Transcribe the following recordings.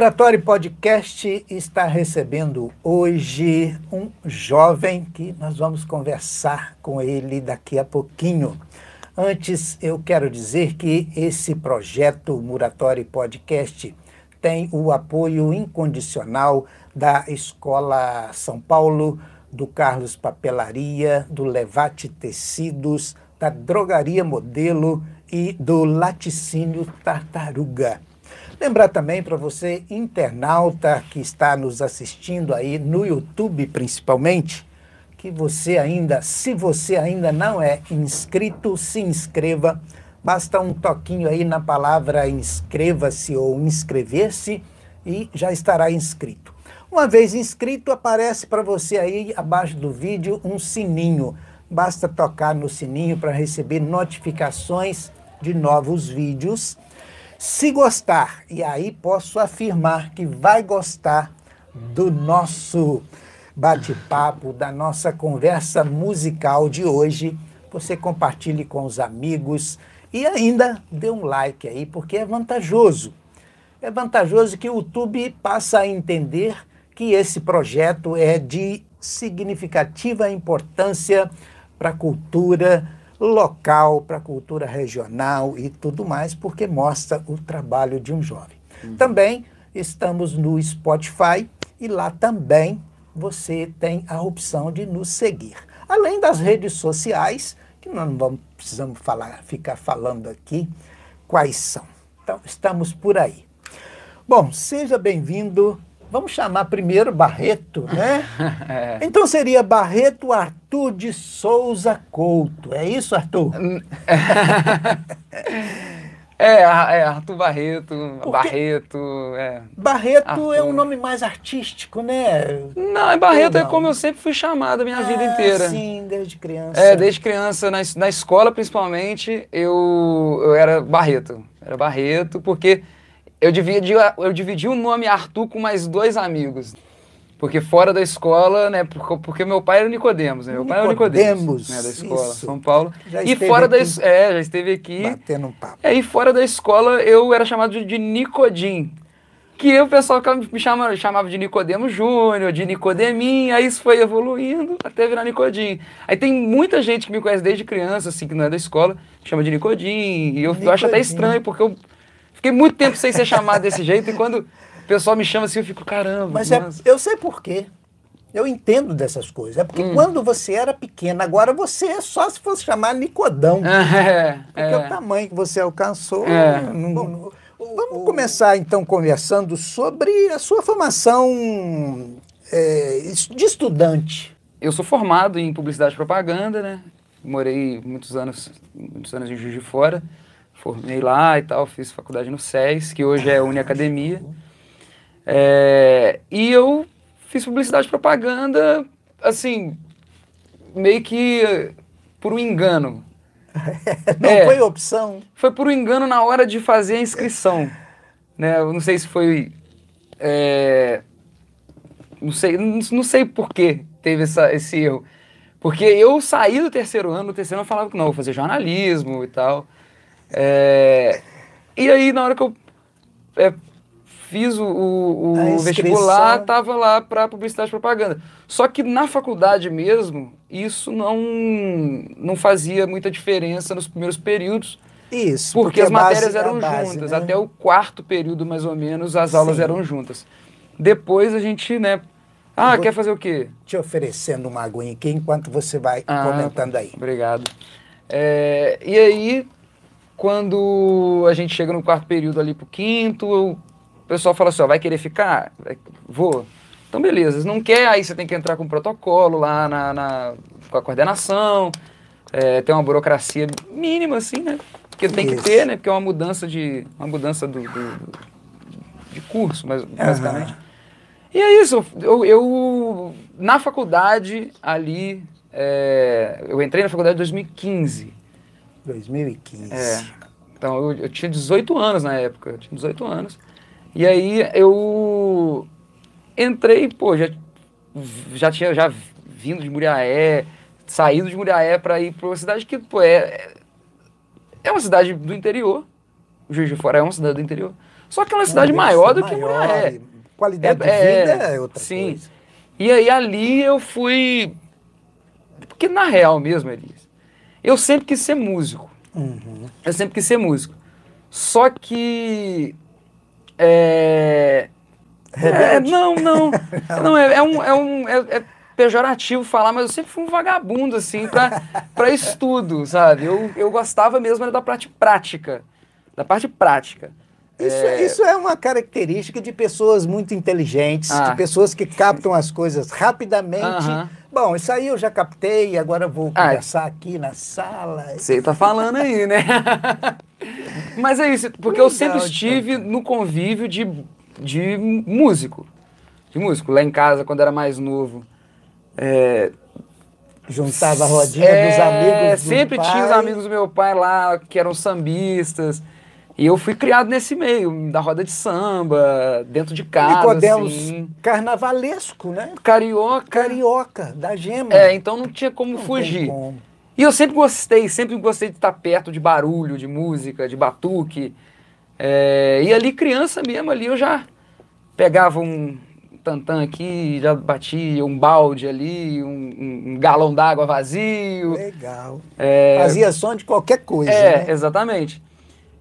Laboratório Podcast está recebendo hoje um jovem que nós vamos conversar com ele daqui a pouquinho. Antes, eu quero dizer que esse projeto Muratório Podcast tem o apoio incondicional da Escola São Paulo, do Carlos Papelaria, do Levate Tecidos, da Drogaria Modelo e do Laticínio Tartaruga. Lembrar também para você, internauta que está nos assistindo aí no YouTube principalmente, que você ainda, se você ainda não é inscrito, se inscreva. Basta um toquinho aí na palavra inscreva-se ou inscrever-se e já estará inscrito. Uma vez inscrito, aparece para você aí abaixo do vídeo um sininho. Basta tocar no sininho para receber notificações de novos vídeos se gostar, e aí posso afirmar que vai gostar do nosso bate-papo, da nossa conversa musical de hoje, você compartilhe com os amigos e ainda dê um like aí, porque é vantajoso. É vantajoso que o YouTube passa a entender que esse projeto é de significativa importância para a cultura local, para a cultura regional e tudo mais, porque mostra o trabalho de um jovem. Uhum. Também estamos no Spotify e lá também você tem a opção de nos seguir. Além das redes sociais, que nós não vamos, precisamos falar, ficar falando aqui quais são. Então, estamos por aí. Bom, seja bem-vindo Vamos chamar primeiro Barreto, né? é. Então seria Barreto Arthur de Souza Couto. É isso, Arthur? É, é, Arthur Barreto, Porque Barreto. É. Barreto Arthur. é um nome mais artístico, né? Não, é Barreto é como eu sempre fui chamado a minha ah, vida inteira. Sim, desde criança. É, desde criança, na, na escola principalmente, eu, eu era Barreto. Era Barreto, porque eu dividi, eu dividi o nome Arthur com mais dois amigos. Porque fora da escola, né? Porque meu pai era Nicodemos, né? Meu pai era Nicodemos, né, da escola, isso. São Paulo. Já e fora da é, já esteve aqui. Batendo um papo. É, e fora da escola eu era chamado de, Nicodim. Que o pessoal me chama, chamava de Nicodemos Júnior, de Nicodeminho, aí isso foi evoluindo até virar Nicodim. Aí tem muita gente que me conhece desde criança, assim, que não é da escola, chama de Nicodim. E eu, eu acho até estranho, porque eu Fiquei muito tempo sem ser chamado desse jeito e quando o pessoal me chama assim, eu fico, caramba. Mas é, eu sei por quê. Eu entendo dessas coisas. É porque hum. quando você era pequeno, agora você é só se fosse chamar Nicodão. É, porque é. o tamanho que você alcançou. É. Não, não, vamos começar então conversando sobre a sua formação é, de estudante. Eu sou formado em publicidade e propaganda, né? Morei muitos anos, muitos anos em Juiz de Fora formei lá e tal, fiz faculdade no SES, que hoje é a Uniacademia. É, e eu fiz publicidade e propaganda, assim, meio que por um engano. não é, foi opção? Foi por um engano na hora de fazer a inscrição. né? Eu não sei se foi. É, não sei, não, não sei por que teve essa, esse erro. Porque eu saí do terceiro ano, no terceiro ano eu falava que não, vou fazer jornalismo e tal. É, e aí, na hora que eu é, fiz o, o, o vestibular, tava lá para publicidade e propaganda. Só que na faculdade mesmo, isso não, não fazia muita diferença nos primeiros períodos. Isso, porque, porque as matérias eram base, juntas. Né? Até o quarto período, mais ou menos, as aulas Sim. eram juntas. Depois a gente, né? Ah, quer fazer o quê? Te oferecendo uma aguinha aqui enquanto você vai ah, comentando aí. Obrigado. É, e aí, quando a gente chega no quarto período ali pro quinto, o pessoal fala assim, ó, vai querer ficar? Vou. Então, beleza. Se não quer, aí você tem que entrar com o protocolo lá na, na com a coordenação. É, tem uma burocracia mínima, assim, né? Porque tem Isso. que ter, né? Porque é uma mudança de. Uma mudança do, do de curso, mas, basicamente. Uhum. E é isso. Eu, eu na faculdade ali. É, eu entrei na faculdade em 2015. 2015. É. Então, eu, eu, tinha 18 anos na época, eu tinha 18 anos. E aí eu entrei, pô, já, já tinha já vindo de Muriaé, saído de Muriaé para ir para uma cidade que, pô, é, é uma cidade do interior. O Juiz de Fora é uma cidade do interior. Só que é uma cidade maior do que maior, Muraé. e Qualidade É, de vida é, é outra sim. coisa. E aí ali eu fui. Porque na real mesmo, Elias, eu sempre quis ser músico. Uhum. Eu sempre quis ser músico. Só que. É. é, não, não. não, é, é um. É um é, é pejorativo falar, mas eu sempre fui um vagabundo, assim, pra, pra estudo, sabe? Eu, eu gostava mesmo era da parte prática. Da parte prática. Isso é... isso é uma característica de pessoas muito inteligentes, Ah. de pessoas que captam as coisas rapidamente. Aham. Bom, isso aí eu já captei, agora eu vou Ah. conversar aqui na sala. Você tá falando aí, né? Mas é isso, porque eu Legal, sempre então. estive no convívio de, de músico. De músico. Lá em casa, quando era mais novo. É, Juntava a rodinha é, dos amigos. do Sempre pai. tinha os amigos do meu pai lá, que eram sambistas. E eu fui criado nesse meio, da roda de samba, dentro de casa, podemos assim. carnavalesco, né? Carioca. Carioca, da gema. É, então não tinha como Não fugir. como. E eu sempre gostei, sempre gostei de estar perto de barulho, de música, de batuque. É, e ali, criança mesmo, ali eu já pegava um tantã aqui, já batia um balde ali, um, um- um galão d'água vazio. Legal. É, Fazia som de qualquer coisa. é, né? exatamente.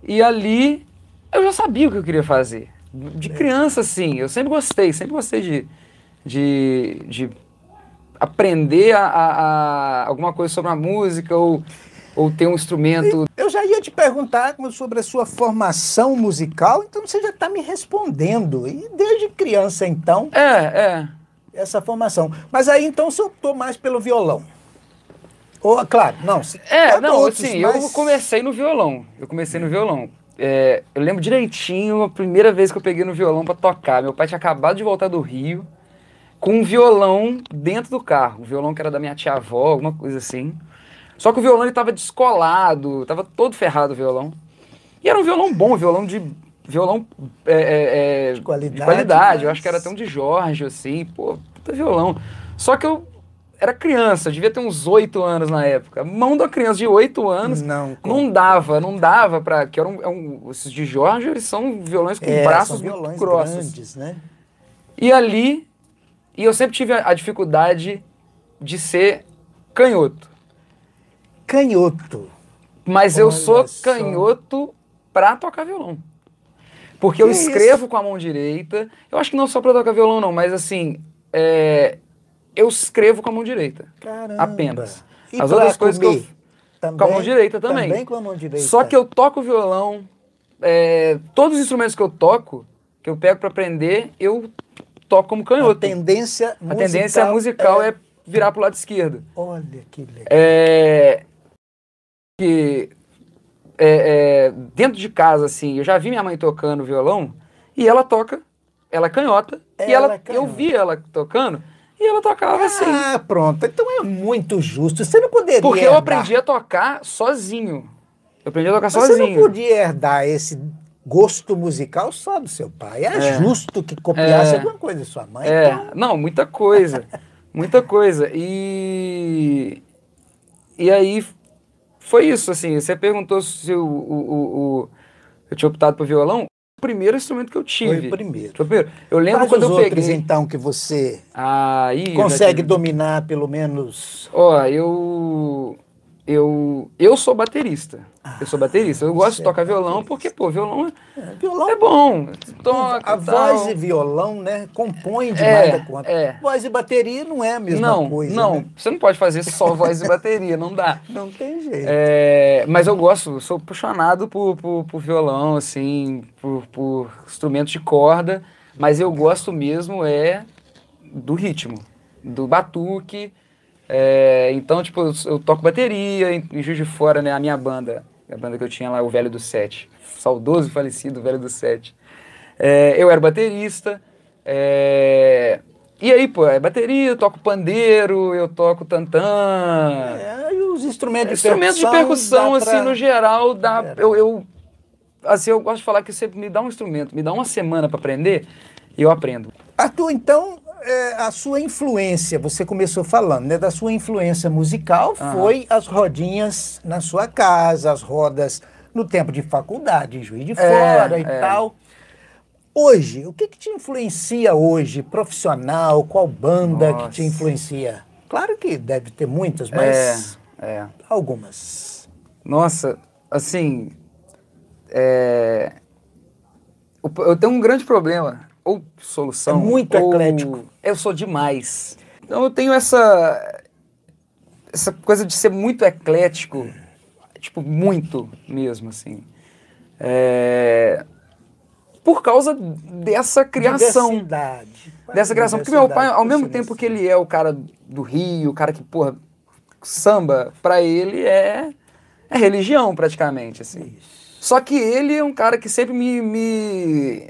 E ali eu já sabia o que eu queria fazer. De criança, assim, eu sempre gostei, sempre gostei de, de, de aprender a, a- a- alguma coisa sobre a música ou, ou ter um instrumento. Eu já ia te perguntar sobre a sua formação musical, então você já está me respondendo. E desde criança, então, É, é. essa formação. Mas aí, então, você optou mais pelo violão. Ou, claro, não. É, canta não, outros, assim, mas- eu comecei no violão. Eu comecei no violão. É, eu lembro direitinho a primeira vez que eu peguei no violão pra tocar. Meu pai tinha acabado de voltar do Rio com um violão dentro do carro. Um violão que era da minha tia-avó, alguma coisa assim. Só que o violão ele tava descolado, tava todo ferrado o violão. E era um violão bom, violão de. Violão é, é, é, De qualidade, de qualidade. Eu mas- acho que era até um de Jorge, assim, pô, puta violão. Só que eu era criança, devia ter uns oito anos na época. Mão da criança de oito anos Não, não dava, não dava pra. Que eram, é um- esses de Jorge, eles são violões com é, braços muito violões grossos. grandes, né? E ali, e eu sempre tive a, a dificuldade de ser canhoto. Canhoto. Mas eu Olha sou só. canhoto pra tocar violão. Porque eu Que escrevo com a mão direita. Eu acho que não só pra tocar violão, não, mas assim. é, eu escrevo com a mão direita. Caramba. Apenas. E As outras coisas que eu- comer? Também, com a mão direita também. Também com a mão direita. Só que eu toco violão. é, todos os instrumentos que eu toco, que eu pego pra aprender, eu toco como A canhoto. tendência A musical, tendência musical é... virar pro lado esquerdo. Olha que legal. É, que é, é, dentro de casa, assim, eu já vi minha mãe tocando violão e ela toca, ela é canhota, e Ela ela, é canhota. eu vi ela tocando e ela tocava assim. Ah, pronto. Então é muito justo. Você não poderia Porque eu herdar- aprendi a tocar sozinho. Eu aprendi a tocar Mas Você não sozinho. podia herdar esse gosto musical só do seu pai. É, É. justo que copiasse É. alguma coisa de sua mãe. É, então- não, muita coisa. muita coisa. E. E aí foi isso, assim. Você perguntou se o, o, o- o- eu tinha optado por violão. Primeiro instrumento que eu tive. Foi o primeiro. Foi o primeiro. Eu lembro Quais quando os eu outros, peguei. então, que você Aí. eu já consegue dominar, pelo menos... Ó, eu. Eu, eu sou baterista. eu sou baterista. Eu gosto de tocar é violão porque, pô, violão é, É, violão, é bom. Toca, a tal. voz e violão, né, compõem demais É, da conta. é. Voz e bateria não é a mesma não, coisa. não. né? Você não pode fazer só voz e bateria, não dá. Não tem jeito. É, mas eu gosto, sou apaixonado por, por, por violão, assim, por, por instrumentos de corda, mas eu gosto mesmo é do ritmo, do batuque. É, então, tipo, eu, eu toco bateria em, em Juiz de Fora, né? A minha banda, a banda que eu tinha lá, o Velho do Sete. Saudoso e falecido Velho do Sete. É, eu era baterista. é, e aí, pô, é bateria, eu toco pandeiro, eu toco tantã. É, e os instrumentos de Instrumentos de percussão, percussão, dá assim, pra- no geral, dá. Geral. Eu, eu, assim, eu gosto de falar que você me dá um instrumento, me dá uma semana para aprender, e eu aprendo. Arthur, então, é, a sua influência, você começou falando, né? Da sua influência musical Aham. foi as rodinhas na sua casa, as rodas no tempo de faculdade, em Juiz de É, Fora e é. tal. Hoje, o que, que te influencia hoje, profissional? Qual banda Nossa. que te influencia? Claro que deve ter muitas, mas É, é. algumas. Nossa, assim. é, Eu tenho um grande problema. Ou solução. É muito ou- eclético. Eu sou demais. Então eu tenho essa. Essa coisa de ser muito eclético. Tipo, muito mesmo, assim. É, Por causa dessa criação Diversidade. dessa criação. Porque meu pai, ao mesmo tempo que ele é o cara do Rio, o cara que, porra, samba, pra ele é, é religião praticamente, assim. Só que ele é um cara que sempre me, me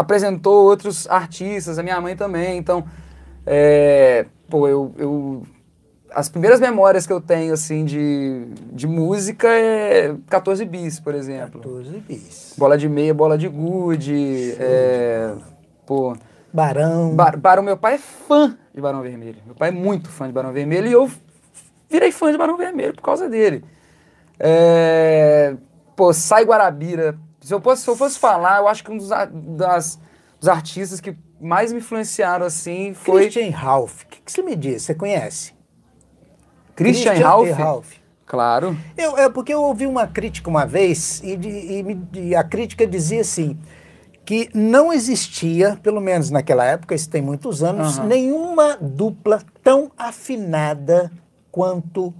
apresentou outros artistas, a minha mãe também, então, é, pô, eu, eu- As primeiras memórias que eu tenho, assim, de, de música é 14 bis, por exemplo. 14 bis. Bola de meia, bola de gude, é, pô... Barão. Bar Barão, meu pai é fã de Barão Vermelho. Meu pai é muito fã de Barão Vermelho e eu virei fã de Barão Vermelho por causa dele. É, pô, Sai Guarabira. Se eu, fosse, se eu fosse falar, eu acho que um dos, das, dos artistas que mais me influenciaram assim foi Christian Ralph. O que, que você me diz? Você conhece? Christian, e Ralph. Ralph. Claro. Eu, é porque eu ouvi uma crítica uma vez e, e e a crítica dizia assim que não existia, pelo menos naquela época, isso tem muitos anos, Aham. nenhuma dupla tão afinada quanto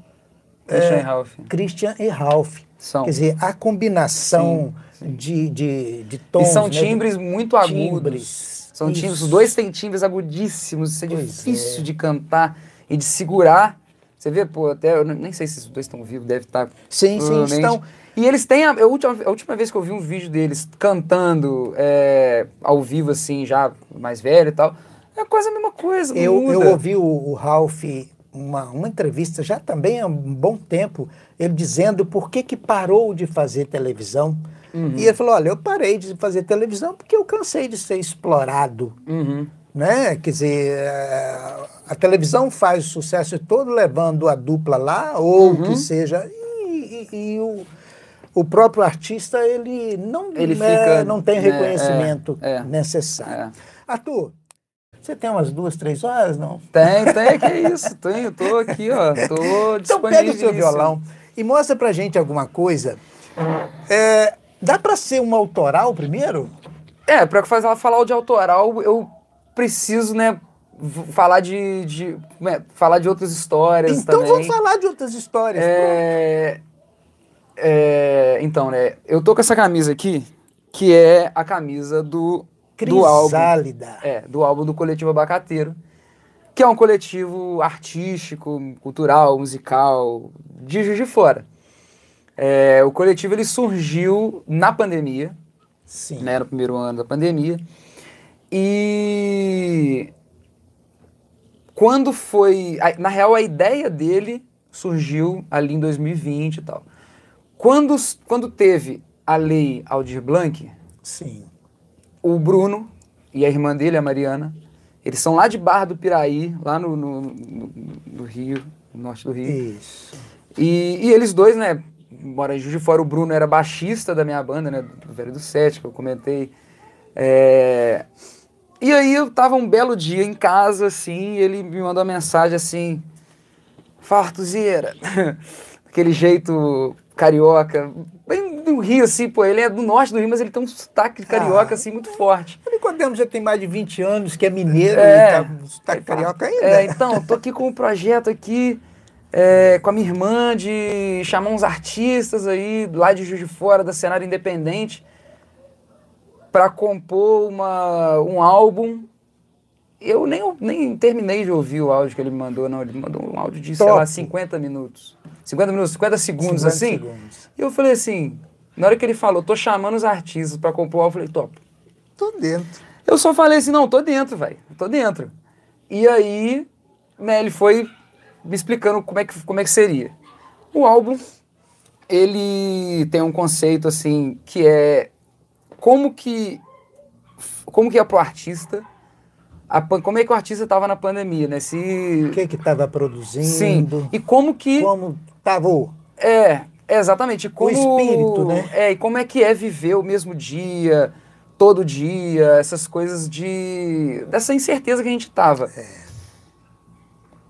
Christian É, Ralph. Christian e Ralph. São. Quer dizer, a combinação De, de, de tons. E são né, timbres muito agudos. timbres. São Isso. timbres, os dois têm timbres agudíssimos, isso é Pois difícil é. de cantar e de segurar. Você vê, pô, até eu nem sei se os dois estão vivos, deve estar. Sim, sim, provavelmente. estão. E eles têm. A, a última, a última vez que eu vi um vídeo deles cantando é, ao vivo, assim, já mais velho e tal, é quase a mesma coisa. Eu, muda. eu ouvi o, o Ralph, uma, uma entrevista já também há um bom tempo, ele dizendo por que, que parou de fazer televisão. Uhum. E ele falou: olha, eu parei de fazer televisão porque eu cansei de ser explorado. Uhum. Né? Quer dizer, eh, a televisão faz o sucesso todo levando a dupla lá, ou Uhum. que seja. E, e- e o, o próprio artista, ele não, Ele né, fica, não tem né, reconhecimento é, é, necessário. é. Arthur, você tem umas duas, três horas, não? Tem, tem, que isso. Tenho, tô aqui, ó. Tô Então pega o seu disponível. violão e mostra pra gente alguma coisa. É, dá pra ser um autoral primeiro? É, pra fazer, falar de autoral, eu preciso, né, falar de, de né, falar de outras histórias então também. vamos falar de outras histórias. É, é, então, né, eu tô com essa camisa aqui, que é a camisa do, do álbum. Crisálida. É, do álbum do Coletivo Abacateiro, que é um coletivo artístico, cultural, musical, de Juiz de Fora. É, o coletivo ele surgiu na pandemia, Sim. né, no primeiro ano da pandemia. E quando foi, na real a ideia dele surgiu ali em 2020 e tal. Quando, quando teve a lei Aldir Blanc, Sim. O Bruno e a irmã dele, a Mariana, eles são lá de Barra do Piraí, lá no, no, no- no Rio, no norte do Rio. Isso. E, e eles dois, né, moram em Juiz de Fora, o Bruno era baixista da minha banda, né, do Velho do Sete, que eu comentei. É, E aí eu tava um belo dia em casa, assim, e ele me mandou uma mensagem assim, fartuzeira, aquele jeito carioca, bem do Rio, assim, pô, ele é do norte do Rio, mas ele tem um sotaque carioca, Ah. assim, muito forte. O Nicodemo já tem mais de 20 anos, que é mineiro É. e tá, tá Aí fala, carioca ainda. É, então, tô aqui com um projeto aqui é, com a minha irmã de chamar uns artistas aí lá de Juiz de Fora, da cenário independente, para compor uma, um álbum. Eu nem, nem terminei de ouvir o áudio que ele me mandou, não. Ele me mandou um áudio de, sei Top. lá, 50 minutos. 50 minutos, 50 segundos, 50 assim. segundos. E eu falei assim, na hora que ele falou, tô chamando os artistas para compor o álbum, eu falei, top. Tô dentro. Eu só falei assim, não, tô dentro, velho. Tô dentro. E aí, né, ele foi me explicando como é que, como é que seria. O álbum, ele tem um conceito, assim, que é como que... Como que é pro artista... a como é que o artista tava na pandemia, né? Se... O que que tava produzindo? Sim. E como que... Como tava o... É, exatamente. Como, espírito, né? É, e como é que é viver o mesmo dia, todo dia, essas coisas de. dessa incerteza que a gente tava. É.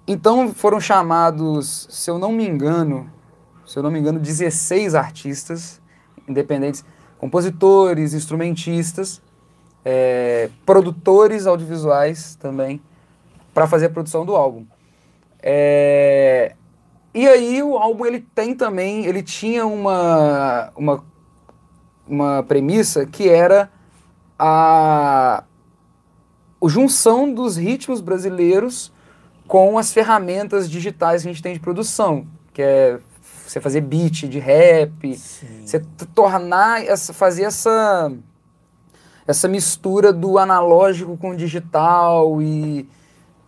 Então foram chamados, se eu não me engano, se eu não me engano, 16 artistas independentes, compositores, instrumentistas, é, produtores audiovisuais também, para fazer a produção do álbum. É, e aí o álbum ele tem também, ele tinha uma, uma, uma premissa que era a, a junção dos ritmos brasileiros com as ferramentas digitais que a gente tem de produção, que é você fazer beat de rap, Sim. você tornar, essa, fazer essa, essa mistura do analógico com o digital e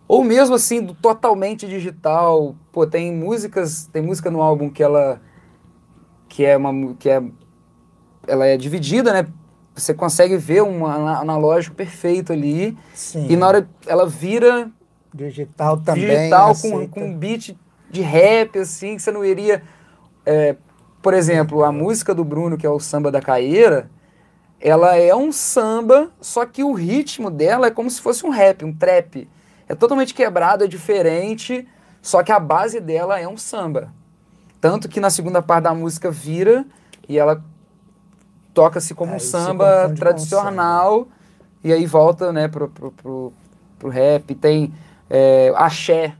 ou mesmo assim do totalmente digital. Pô, tem músicas, tem música no álbum que ela que é uma que é ela é dividida, né? Você consegue ver um analógico perfeito ali Sim. e na hora ela vira digital também. digital com, com beat de rap, assim, que você não iria. é, por exemplo, a música do Bruno, que é o samba da caeira, ela é um samba, só que o ritmo dela é como se fosse um rap, um trap. É totalmente quebrado, é diferente, só que a base dela é um samba. Tanto que na segunda parte da música vira e ela toca-se como Aí um samba tradicional e aí volta, né, pro, pro, pro, pro rap. Tem é, Axé,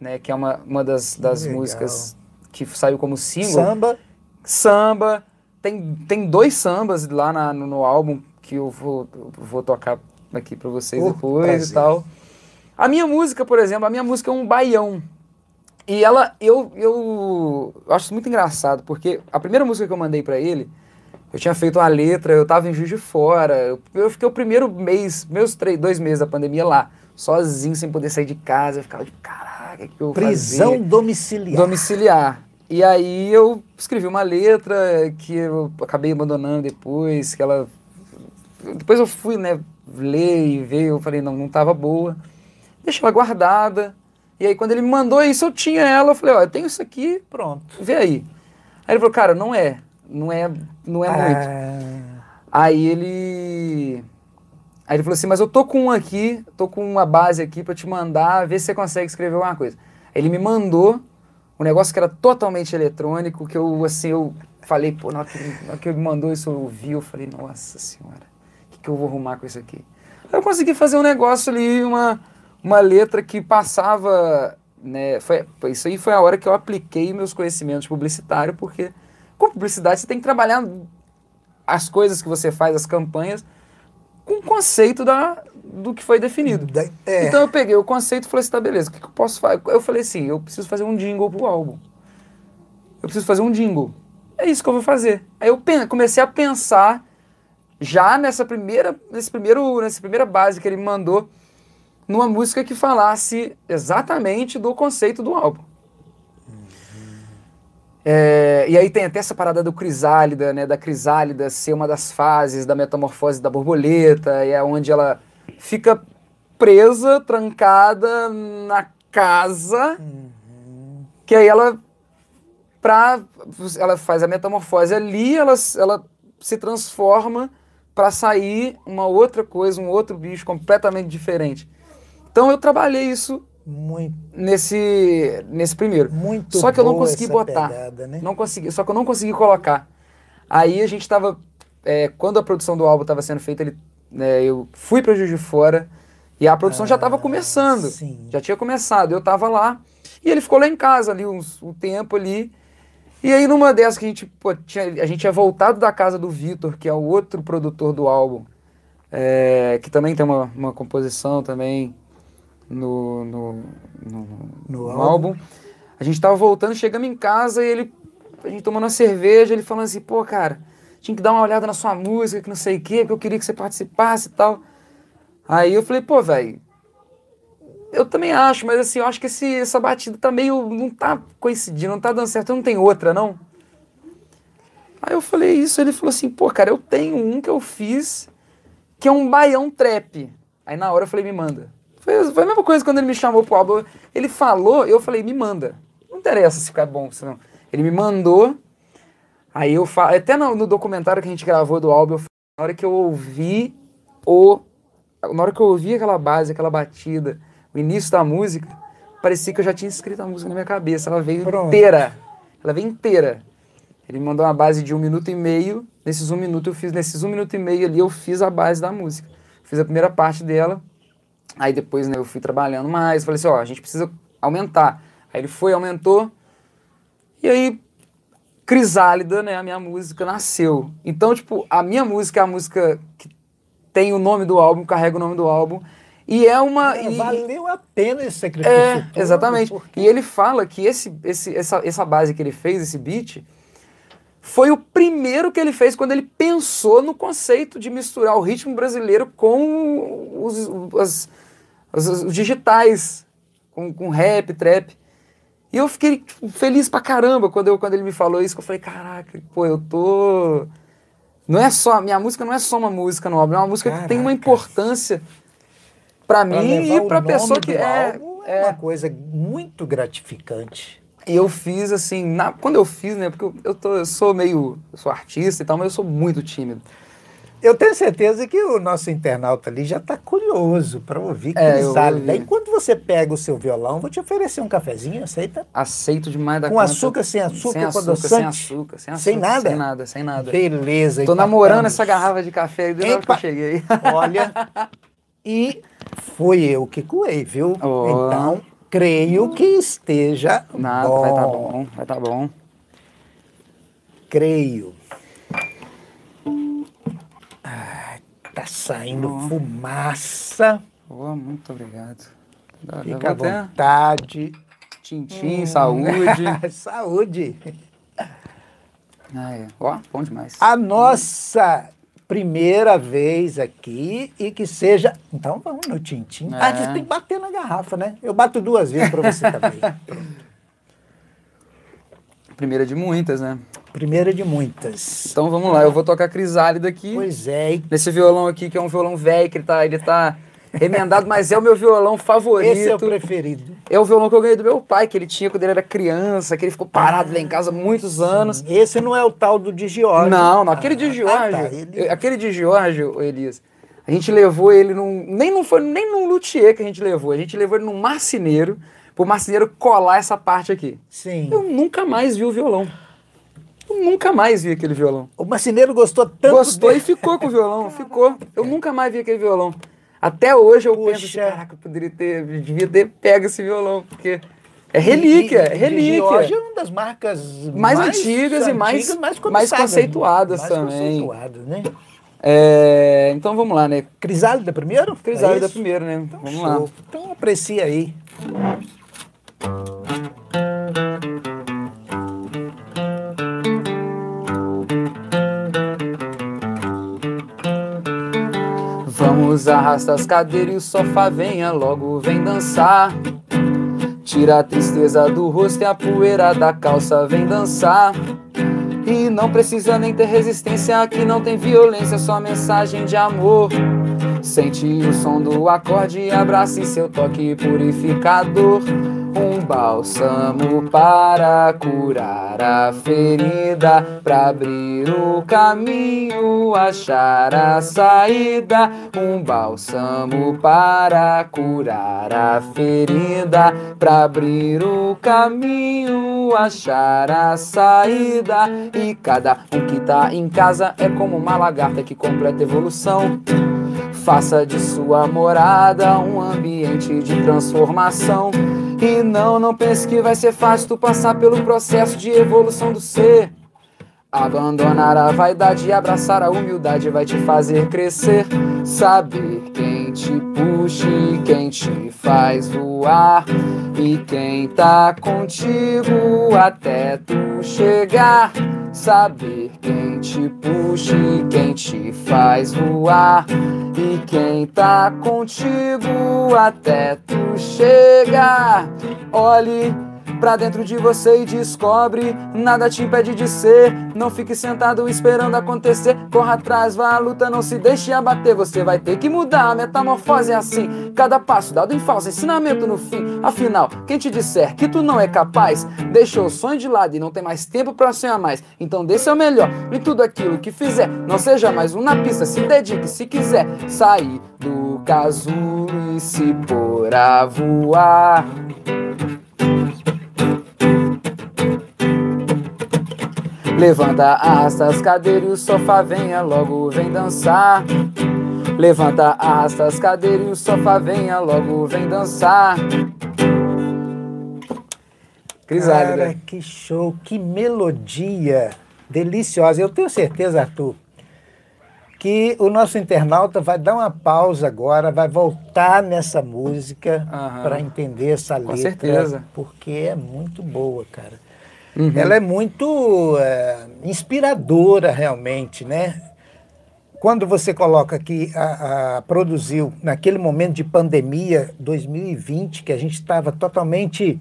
né, que é uma, uma das, das músicas que saiu como single. Samba, Samba. Tem, tem dois sambas lá na- no, no álbum que eu vou, vou tocar aqui pra vocês Oh, depois prazer. e tal. A minha música, por exemplo, a minha música é um baião. E ela, eu, eu, acho muito engraçado, porque a primeira música que eu mandei pra ele, eu tinha feito uma letra, eu tava em Juiz de Fora, eu, eu fiquei o primeiro mês, meus três, dois meses da pandemia lá, sozinho, sem poder sair de casa, eu ficava de caraca, que eu prisão fazer? domiciliar. domiciliar. E aí eu escrevi uma letra que eu acabei abandonando depois, que ela. Depois eu fui, né, ler e ver, eu falei, não, não tava boa. Deixei ela guardada. E aí quando ele me mandou isso, eu tinha ela, eu falei, ó, eu tenho isso aqui, Pronto. vê aí. Aí ele falou, cara, não é. Não é, não é muito. Ah, Aí ele. Aí ele falou assim, mas eu tô com um aqui, tô com uma base aqui pra te mandar, ver se você consegue escrever alguma coisa. Aí ele me mandou um negócio que era totalmente eletrônico, que eu, assim, eu falei, pô, na hora que, ele mandou isso, eu ouvi, eu falei, nossa senhora, o que, que eu vou arrumar com isso aqui? Eu consegui fazer um negócio ali, uma, uma letra que passava, né, foi- isso aí foi a hora que eu apliquei meus conhecimentos publicitários, porque com publicidade você tem que trabalhar as coisas que você faz, as campanhas, com o conceito da, do que foi definido. da- é, Então eu peguei o conceito e falei assim, tá, beleza, o que, que eu posso fazer? Eu falei assim, eu preciso fazer um jingle pro álbum. Eu preciso fazer um jingle. É isso que eu vou fazer. Aí eu comecei a pensar já nessa primeira, nesse primeiro, nessa primeira base que ele me mandou, numa música que falasse exatamente do conceito do álbum. É, e aí tem até essa parada do crisálida, né? Da crisálida ser uma das fases da metamorfose da borboleta, e é onde ela fica presa, trancada na casa, que aí ela pra, ela faz a metamorfose ali, ela, ela se transforma para sair uma outra coisa, um outro bicho completamente diferente. Então eu trabalhei isso muito, nesse nesse primeiro. muito Só que eu não consegui botar. pegada, né? Não consegui, só que eu não consegui colocar. Aí a gente tava. é, quando a produção do álbum estava sendo feita, ele, né, eu fui para Juiz de Fora e a produção já estava Ah, começando. sim. Já tinha começado. Eu tava lá e ele ficou lá em casa ali uns, um tempo ali. E aí numa dessas que a gente, pô, tinha, a gente tinha voltado da casa do Vitor, que é o outro produtor do álbum, é, que também tem uma, uma composição também no, no, no, No no álbum. álbum. A gente tava voltando, chegamos em casa e ele, a gente tomando uma cerveja, ele falando assim, pô, cara, tinha que dar uma olhada na sua música, que não sei o quê, que eu queria que você participasse e tal. Aí eu falei, pô, velho, eu também acho, mas assim, eu acho que esse, essa batida tá meio. não tá coincidindo, não tá dando certo, não tem outra, não. Aí eu falei isso, ele falou assim, pô, cara, eu tenho um que eu fiz que é um baião trap. Aí na hora eu falei, me manda. Foi, foi a mesma coisa quando ele me chamou pro álbum. Ele falou, eu falei, me manda. Não interessa se ficar bom, senão. Ele me mandou. Aí eu falo, até no, no documentário que a gente gravou do álbum, eu Na hora que eu ouvi o. Na hora que eu ouvi aquela base, aquela batida, o início da música, parecia que eu já tinha escrito a música na minha cabeça. Ela veio Pronto. inteira. Ela veio inteira. Ele me mandou uma base de um minuto e meio. Nesses um minuto eu fiz, nesses um minuto e meio ali eu fiz a base da música. Fiz a primeira parte dela. Aí depois né, eu fui trabalhando mais. Falei assim, ó, a gente precisa aumentar. Aí ele foi, aumentou. E aí, Crisálida, né, a minha música nasceu. Então, tipo, a minha música é a música que tem o nome do álbum, carrega o nome do álbum. E é uma. É, e- valeu a pena esse sacrifício. é, todo, exatamente. porque- E ele fala que esse, esse, essa, essa base que ele fez, esse beat, foi o primeiro que ele fez quando ele pensou no conceito de misturar o ritmo brasileiro com os, as- os digitais, com, com rap, trap. E eu fiquei tipo, feliz pra caramba quando, eu, quando ele me falou isso, que eu falei, caraca, pô, eu tô... Não é só, minha música não é só uma música no álbum, é uma música que tem uma Caraca. importância pra Pra mim e pra pessoa que é, é uma coisa muito gratificante. E eu fiz assim, na- quando eu fiz, né? Porque eu, eu, tô- eu sou meio. Eu sou artista e tal, mas eu sou muito tímido. Eu tenho certeza que o nosso internauta ali já está curioso para ouvir É, eu Crisálida. ouvi. Enquanto você pega o seu violão, vou te oferecer um cafezinho, aceita? Aceito demais da Com conta. açúcar, sem açúcar, sem com açúcar, sem açúcar, sem açúcar. Sem nada? Sem nada, sem nada. Beleza. Tô namorando essa garrafa de café aí desde que eu cheguei. Olha, e foi eu que coei, viu? Ó. Então, creio que esteja Nada, bom. vai tá bom, vai tá bom. Creio. Ai, tá saindo Ó. fumaça. Ô, muito obrigado. Dá- Fica à vontade. Tintim, saúde. Saúde. Ah, é. Ó, bom demais. A nossa primeira vez aqui e que seja. Então vamos no tintim. É. Ah, você tem que bater na garrafa, né? Eu bato duas vezes para você também. Primeira de muitas, né? Primeira de muitas. Então vamos lá, eu vou tocar Crisálida aqui. Pois é, e Nesse violão aqui, que é um violão velho, que ele tá, ele tá remendado, mas é o meu violão favorito. esse é o preferido. É o violão que eu ganhei do meu pai, que ele tinha quando ele era criança, que ele ficou parado lá em casa há muitos anos. Esse não é o tal do de Giorgio. Não, não, aquele Ah, de Giorgio, tá, ele- aquele de Giorgio, Elias, a gente levou ele num, nem não foi nem num luthier que a gente levou, a gente levou ele num marceneiro, pro marceneiro colar essa parte aqui. Sim. Eu nunca mais vi o violão. Eu nunca mais vi aquele violão. O marceneiro gostou tanto Gostou dele. e ficou com o violão, ficou. Eu nunca mais vi aquele violão. Até hoje eu penso assim, Puxa. caraca, eu poderia ter, devia ter pego esse violão, porque é relíquia, é relíquia. Giorgio é uma das marcas Mais antigas e mais- antigas, mais, mais cobiçadas, conceituadas mais também. conceituadas, né? É, então vamos lá, né? Crisálida primeiro? Crisálida É primeiro, né? vamos lá. Show. Então aprecia aí. Vamos as cadeiras e o sofá venha logo, vem dançar. Tira a tristeza do rosto e a poeira da calça, vem dançar. E não precisa nem ter resistência, aqui não tem violência, só mensagem de amor. Sente o som do acorde e abrace seu toque purificador. Um bálsamo para curar a ferida, para abrir o caminho, achar a saída. Um bálsamo para curar a ferida, para abrir o caminho, achar a saída. E cada um que tá em casa é como uma lagarta que completa evolução. Faça de sua morada um ambiente de transformação. E não, não pense que vai ser fácil tu passar pelo processo de evolução do ser. Abandonar a vaidade e abraçar a humildade vai te fazer crescer. Saber quem te puxa e quem te faz voar. E quem tá contigo até tu chegar. Saber quem te puxa e quem te faz voar. E quem tá contigo até tu chegar. Olhe pra dentro de você e descobre. Nada te impede de ser. Não fique sentado esperando acontecer. Corra atrás, vá à luta, não se deixe abater. Você vai ter que mudar, a metamorfose é assim. Cada passo dado em falso, ensinamento no fim. Afinal, quem te disser que tu não é capaz, deixou o sonho de lado e não tem mais tempo pra sonhar mais. Então dê seu melhor em tudo aquilo que fizer. Não seja mais um na pista, se dedique se quiser sair do casulo e se pôr a voar. Levanta, arrasta as cadeiras e o sofá venha logo, vem dançar. Levanta, arrasta as cadeiras e o sofá venha logo, vem dançar. Crisálida. Cara, que show, que melodia deliciosa. Eu tenho certeza, Arthur, que o nosso internauta vai dar uma pausa agora, vai voltar nessa música para entender essa letra. Com certeza. Porque é muito boa, cara. Uhum. Ela é muito é, inspiradora, realmente, né? Quando você coloca que a, a, produziu naquele momento de pandemia 2020, que a gente estava totalmente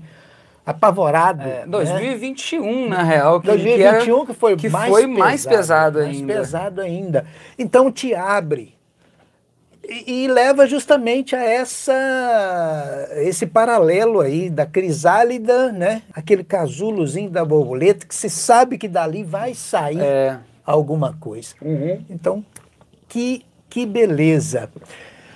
apavorado. É, 2021, né? na real. Que, 2021 que, era, que foi, que mais, foi pesado, mais pesado ainda. Mais pesado ainda. Então te abre e, leva justamente a essa esse paralelo aí da crisálida, né? Aquele casulozinho da borboleta que se sabe que dali vai sair é. alguma coisa. Uhum. Então, que, que beleza.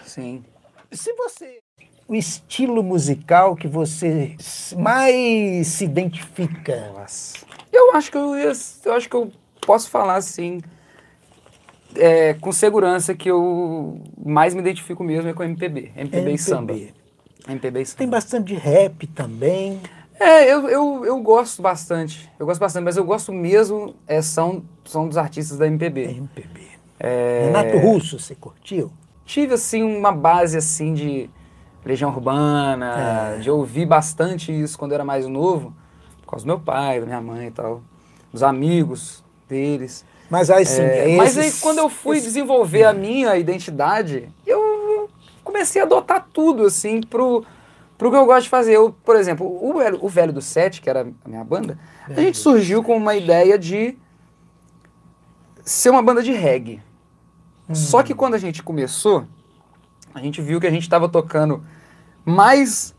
Sim. Se você o estilo musical que você mais se identifica? Nossa. Eu acho que eu, eu acho que eu posso falar assim é, com segurança que eu mais me identifico mesmo é com MPB, MPB, MPB. e samba. MPB e samba. Tem bastante de rap também. É, eu, eu, eu gosto bastante. Eu gosto bastante, mas eu gosto mesmo é, são, são dos artistas da MPB. MPB. É... Renato Russo, você curtiu? Tive, assim, uma base, assim, de Legião Urbana, é. de ouvir bastante isso quando eu era mais novo, por causa do meu pai, da minha mãe e tal, dos amigos deles. Mas aí sim. É, esses, mas aí quando eu fui esses... desenvolver a minha identidade, eu comecei a adotar tudo, assim, pro, pro que eu gosto de fazer. Eu, por exemplo, o, o Velho do Sete, que era a minha banda, a gente surgiu com uma ideia de ser uma banda de reggae. Hum. Só que quando a gente começou, a gente viu que a gente estava tocando mais.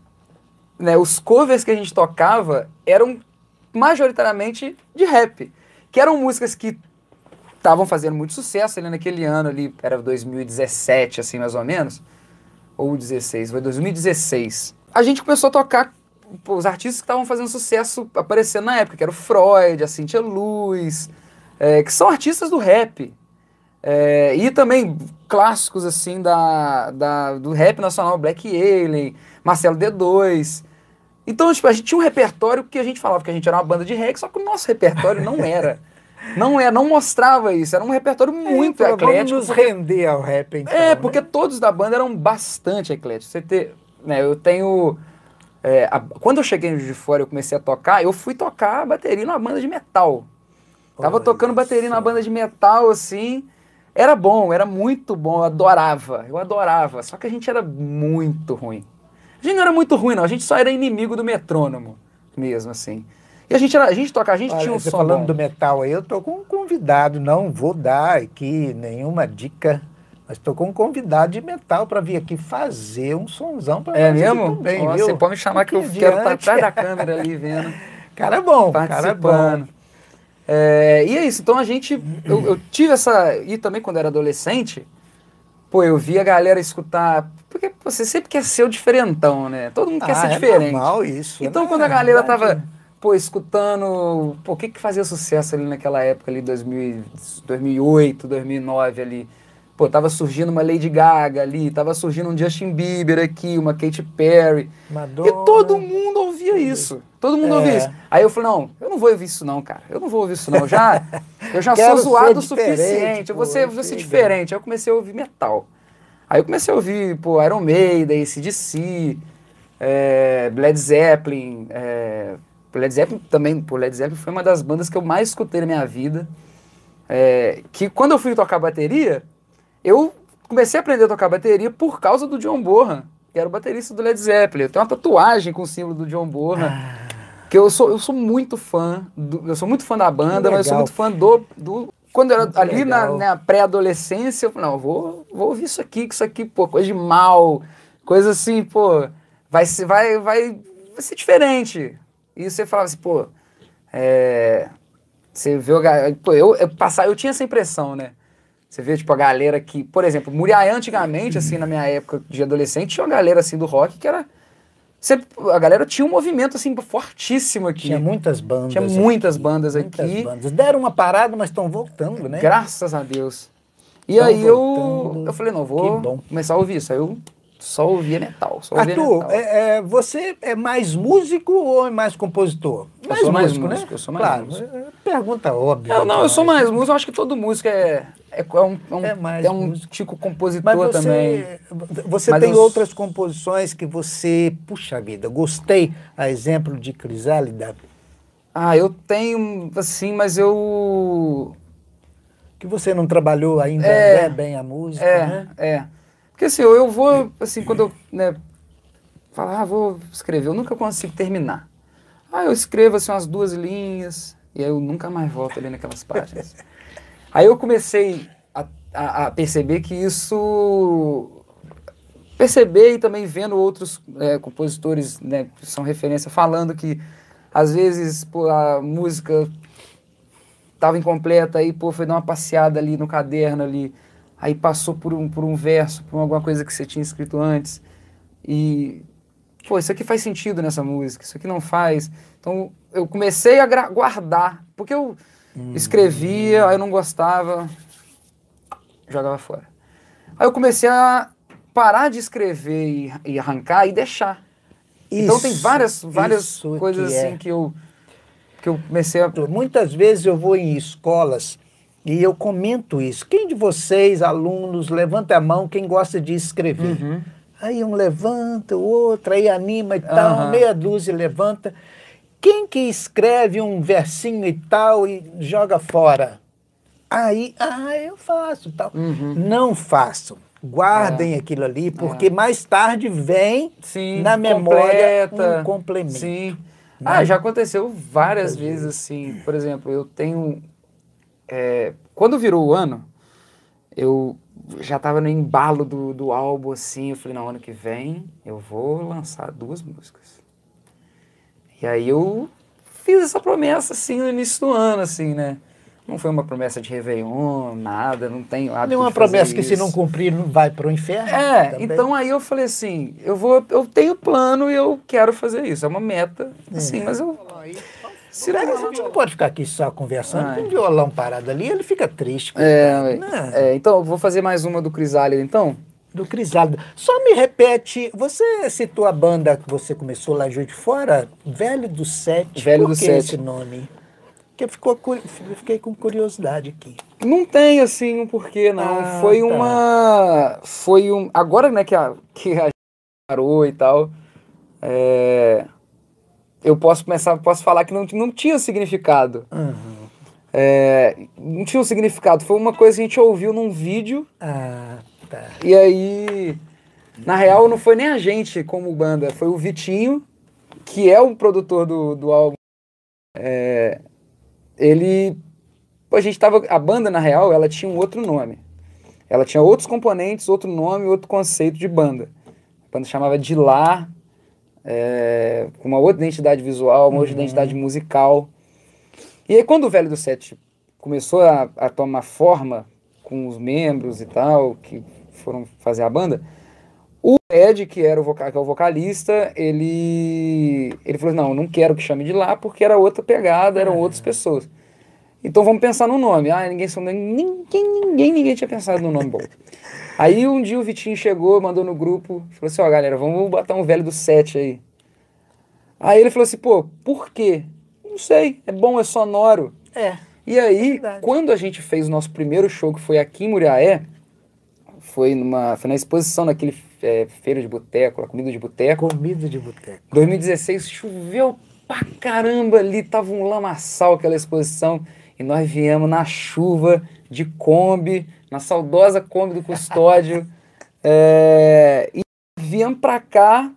Né, os covers que a gente tocava eram majoritariamente de rap. Que eram músicas que estavam fazendo muito sucesso ali naquele ano ali, era 2017, assim, mais ou menos. Ou 16, foi 2016. A gente começou a tocar pô, os artistas que estavam fazendo sucesso aparecendo na época, que era o Freud, a Cintia Luz, é, que são artistas do rap. É, e também clássicos assim da, da, do rap nacional, Black Alien, Marcelo D2. Então, tipo, a gente tinha um repertório que a gente falava que a gente era uma banda de reggae, só que o nosso repertório não era. Não é, não mostrava isso. Era um repertório é, muito é, eclético. Vamos nos render ao rap, então, É, né? porque todos da banda eram bastante ecléticos. Você ter, né, eu tenho... É, a, quando eu cheguei de fora e comecei a tocar, eu fui tocar bateria numa banda de metal. Tava tocando bateria numa banda de metal, assim. Era bom, era muito bom, eu adorava, eu adorava. Só que a gente era muito ruim. A gente não era muito ruim, não, a gente só era inimigo do metrônomo mesmo, assim. A gente, era, a gente toca, a gente Olha, tinha um você som falando bom. do metal aí, eu tô com um convidado, não vou dar aqui nenhuma dica, mas tô com um convidado de metal para vir aqui fazer um sonzão para É mesmo? Também, Você pode me chamar que eu quero estar atrás da câmera ali vendo. Cara bom, cara bom. É, e é isso, então a gente, eu, eu, tive essa, e também quando era adolescente, pô, eu via a galera escutar, porque você sempre quer ser o diferentão, né? Todo mundo quer ah, ser é diferente. Normal isso. Então né? quando a galera tava pô, escutando. Pô, o que que fazia sucesso ali naquela época, ali, 2000, 2008, 2009 ali? Pô, tava surgindo uma Lady Gaga ali, tava surgindo um Justin Bieber aqui, uma Katy Perry. Madonna. E todo mundo ouvia isso. Todo mundo é. ouvia isso. Aí eu falei, não, eu não vou ouvir isso não, cara. Eu não vou ouvir isso não. Já, eu já sou zoado o suficiente. Eu vou ser, vou ser diferente. Aí eu comecei a ouvir metal. Aí eu comecei a ouvir, pô, Iron Maiden, ACDC, é, Led Zeppelin, é, Led Zeppelin também, Led Zeppelin foi uma das bandas que eu mais escutei na minha vida. É, que quando eu fui tocar bateria, eu comecei a aprender a tocar bateria por causa do John Bonham, que era o baterista do Led Zeppelin. Eu tenho uma tatuagem com o símbolo do John Bonham. Ah. Porque eu sou, eu sou muito fã, do, eu sou muito fã da banda, mas eu sou muito fã do, do quando eu era muito ali legal. na, na pré-adolescência, eu falei, não, vou, vou ouvir isso aqui, que isso aqui, pô, coisa de mal, coisa assim, pô, vai ser, vai, vai, vai ser diferente. E você falava assim, pô, é, você vê o pô, eu, eu, eu tinha essa impressão, né? Você vê, tipo, a galera que, por exemplo, Muriaé antigamente, assim, na minha época de adolescente, tinha uma galera, assim, do rock que era você, a galera tinha um movimento assim fortíssimo aqui. Tinha muitas bandas. Tinha muitas aqui, bandas muitas aqui. Bandas. Deram uma parada, mas estão voltando, né? Graças a Deus. E tão aí eu, eu falei, não, vou começar a ouvir isso. Aí eu só ouvia metal. Só ouvia Arthur, metal. É, é, você é mais músico ou é mais compositor? Mais eu sou mais músico, músico, né? Eu sou mais claro, músico. É, pergunta óbvia. Eu, não, eu sou mais músico. Eu acho que todo músico é, é, é um, é um, é mais é um tipo compositor Mas você, também. Você Mas tem eu... outras composições que você, puxa vida, gostei, a exemplo de Crisálida? Ah, eu tenho, assim, mas eu... Que você não trabalhou ainda é, bem a música, é, né? É, porque assim, eu, eu vou, assim, quando eu né, falar, ah, vou escrever, eu nunca consigo terminar. Ah, eu escrevo assim umas duas linhas, e aí eu nunca mais volto ali naquelas páginas. aí eu comecei a, a, a, perceber que isso. Perceber e também vendo outros é, compositores né, que são referência falando que às vezes pô, a música estava incompleta, aí pô, foi dar uma passeada ali no caderno ali aí passou por um, por um verso, por alguma coisa que você tinha escrito antes, e, pô, isso aqui faz sentido nessa música, isso aqui não faz. Então, eu comecei a guardar, porque eu hum. escrevia, aí eu não gostava, jogava fora. Aí eu comecei a parar de escrever e, e arrancar e deixar. Isso, então tem várias, várias coisas que assim é. que eu que eu comecei a. Muitas vezes eu vou em escolas e eu comento isso. Quem de vocês, alunos, levanta a mão quem gosta de escrever? Uhum. Aí um levanta, o outro, aí anima e tal, uhum. meia dúzia levanta. Quem que escreve um versinho e tal e joga fora? Aí, ah, eu faço tal. Uhum. Não façam. Guardem é. aquilo ali, porque é. mais tarde vem Sim, na memória completa. um complemento. Sim. Né? Ah, já aconteceu várias vezes assim. Por exemplo, eu tenho é, quando virou o ano, eu já estava no embalo do, do álbum, assim, eu falei, não, ano que vem eu vou lançar duas músicas. E aí eu fiz essa promessa, assim, no início do ano, assim, né? Não foi uma promessa de Réveillon, nada, não tem nada. Nenhuma promessa que se não cumprir não vai para o inferno. É, também. então aí eu falei assim, eu vou, eu tenho plano e eu quero fazer isso. É uma meta, assim, é. mas eu se não, a gente não pode ficar aqui só conversando, com um violão parado ali, ele fica triste. É, né? é, então, vou fazer mais uma do Crisálida, então? Do Crisálida. Só me repete, você citou a banda que você começou lá de Fora, Velho do Sete. Velho Por do que Sete. esse nome? Porque ficou, fiquei com curiosidade aqui. Não tem, assim, um porquê, não. Ah, foi tá. uma... Foi um... Agora, né, que a, que a parou e tal, é eu posso começar, posso falar que não, não tinha significado. Uhum. É, não tinha um significado. Foi uma coisa que a gente ouviu num vídeo. Ah, tá. E aí, na real, não foi nem a gente como banda, foi o Vitinho, que é o produtor do, do álbum. É, ele. A gente tava. A banda, na real, ela tinha um outro nome. Ela tinha outros componentes, outro nome, outro conceito de banda. A banda chamava de Lá é, uma outra identidade visual, uma outra uhum. identidade musical. E aí, quando o Velho do Sete começou a, a, tomar forma com os membros e tal, que foram fazer a banda, o Ed, que era o, vocal, que é o vocalista, ele, ele falou: não, não quero que chame de lá, porque era outra pegada, eram outras pessoas. Então vamos pensar no nome. Ah, ninguém, ninguém, ninguém, ninguém tinha pensado no nome bom. Aí um dia o Vitinho chegou, mandou no grupo, falou assim, ó, oh, galera, vamos botar um velho do 7 aí. Aí ele falou assim, pô, por quê? Não sei, é bom, é sonoro. É. E aí, é quando a gente fez o nosso primeiro show, que foi aqui em Muriaé, foi, numa, foi na exposição daquele é, feira de boteco, a comida de boteco. Comida de boteco. 2016, choveu pra caramba ali, tava um lamaçal aquela exposição, e nós viemos na chuva de Kombi, na saudosa Kombi do Custódio. é, e viemos pra cá.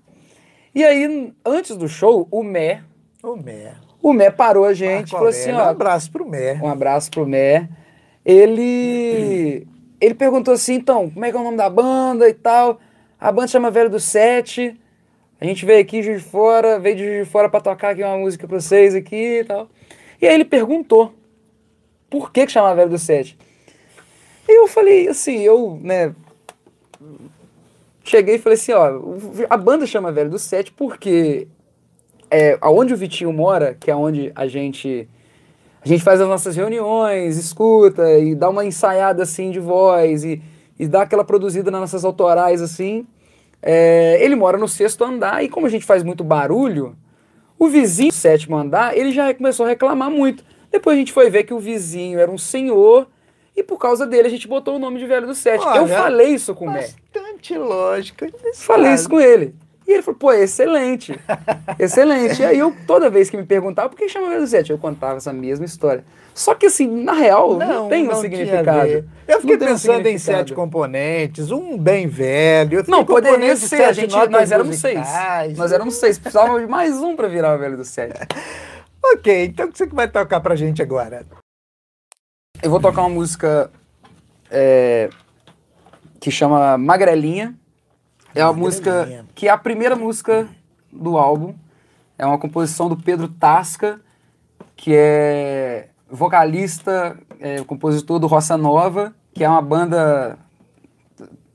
E aí, antes do show, o Mé, O Mé. O Mé parou a gente e falou assim, ó... Um abraço pro Mé. Um abraço pro Mé. Ele... Ele perguntou assim, então, como é que é o nome da banda e tal? A banda chama Velho do Sete. A gente veio aqui de fora, veio de fora para tocar aqui uma música pra vocês aqui e tal. E aí ele perguntou por que que chama Velho do Sete. E eu falei assim, eu, né, cheguei e falei assim, ó, a banda chama Velho do Sete porque é, aonde o Vitinho mora, que é onde a gente a gente faz as nossas reuniões, escuta e dá uma ensaiada assim de voz e, e dá aquela produzida nas nossas autorais assim. É, ele mora no sexto andar e como a gente faz muito barulho, o vizinho do sétimo andar, ele já começou a reclamar muito. Depois a gente foi ver que o vizinho era um senhor e por causa dele a gente botou o nome de Velho do Sete. Olha, eu falei isso com o Mé. Bastante lógico. Falei isso com ele. E ele falou, pô, excelente, excelente. E aí eu, toda vez que me perguntava por que chama Velho do Sete, eu contava essa mesma história. Só que assim, na real, não, não tem não um significado. Eu fiquei pensando um em sete componentes, um bem velho. Não, poderia ser, a gente, nós éramos seis. Nós éramos seis, precisávamos de mais um para virar o Velho do Sete. ok, então o que você vai tocar pra gente agora? Eu vou tocar uma música é, que chama Magrelinha. É uma música que é a primeira música do álbum. É uma composição do Pedro Tasca, que é vocalista, é, compositor do Roça Nova, que é uma banda,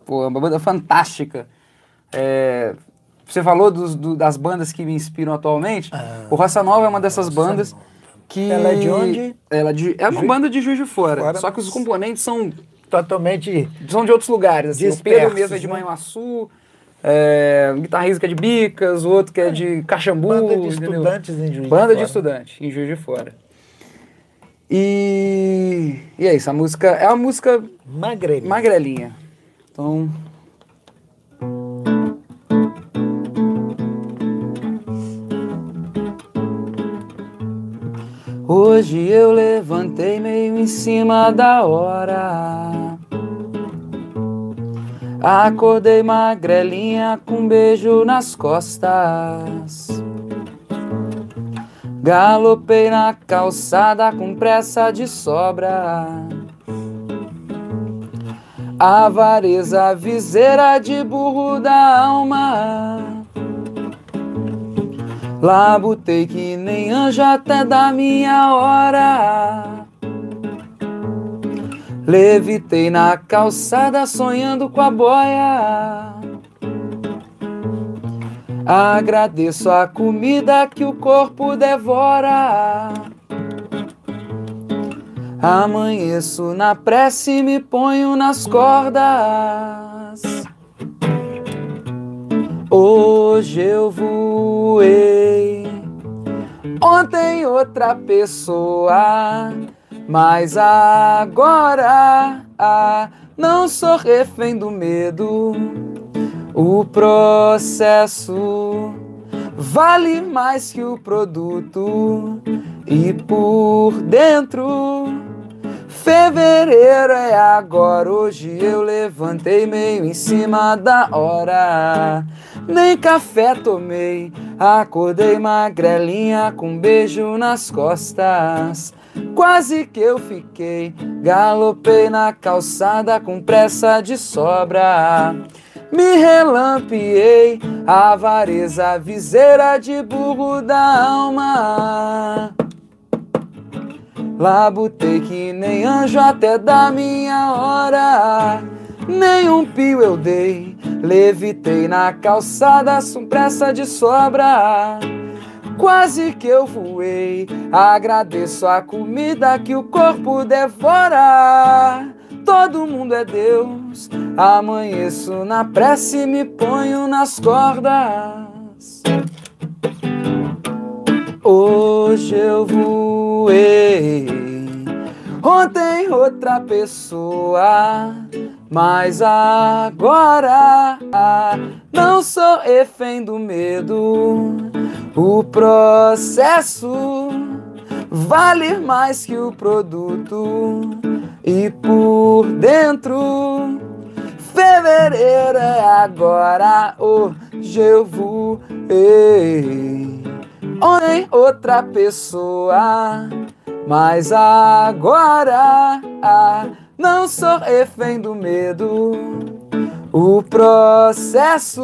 pô, uma banda fantástica. É, você falou dos, do, das bandas que me inspiram atualmente. Ah, o Roça Nova é uma dessas bandas. Nova que ela é de onde? Ela é, de, é uma Ju... banda de Juiz de Fora, Fora, só que os componentes são totalmente são de outros lugares. Assim. o Pedro mesmo é de né? Manhuaçu, é, um guitarrista que é de Bicas, o outro que é de Caxambu. Banda de estudantes em Juiz Banda de, de estudantes em Juiz de Fora. E, e é isso, a música é uma música magrelinha. magrelinha. Então, Hoje eu levantei meio em cima da hora. Acordei magrelinha com um beijo nas costas. Galopei na calçada com pressa de sobra. Avareza, viseira de burro da alma. Labutei que nem anjo até da minha hora. Levitei na calçada sonhando com a boia. Agradeço a comida que o corpo devora. Amanheço na prece e me ponho nas cordas. Hoje eu voei, ontem outra pessoa, mas agora ah, não sou refém do medo. O processo vale mais que o produto, e por dentro. Fevereiro é agora, hoje eu levantei meio em cima da hora nem café tomei. Acordei magrelinha com um beijo nas costas. Quase que eu fiquei, galopei na calçada com pressa de sobra. Me relampiei, avareza, viseira de burro da alma. Labutei que nem anjo até da minha hora. Nenhum pio eu dei, levitei na calçada com pressa de sobra. Quase que eu voei, agradeço a comida que o corpo devora. Todo mundo é Deus, amanheço na prece e me ponho nas cordas. Hoje eu voei, ontem outra pessoa mas agora não sou refém do medo. O processo vale mais que o produto. E por dentro, fevereiro é agora. Hoje eu voei. Ontem outra pessoa, mas agora não sou refém do medo. O processo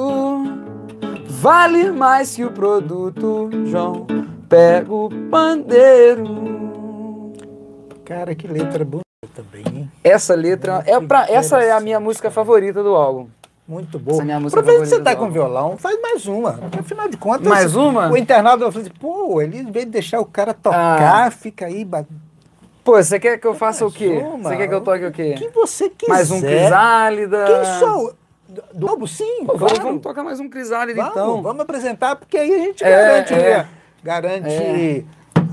vale mais que o produto. João, pega o pandeiro. Cara, que letra bonita também, hein? Essa letra é pra, essa é a minha música favorita do álbum. Muito boa. Essa é a minha música Aproveita que você tá com violão, faz mais uma. Porque, Afinal de contas, Mais uma? o internado vai falar assim, pô, ele em vez de deixar o cara tocar, Ah. fica aí. Pô, você quer que eu faça o quê? uma. Você quer que eu toque o quê? que você quiser. Mais um Crisálida. Quem sou? Do- álbum, sim. Pô, vamos, claro. vamos tocar mais um Crisálida Vamos, então. vamos apresentar, porque aí a gente É, garante, é. garante,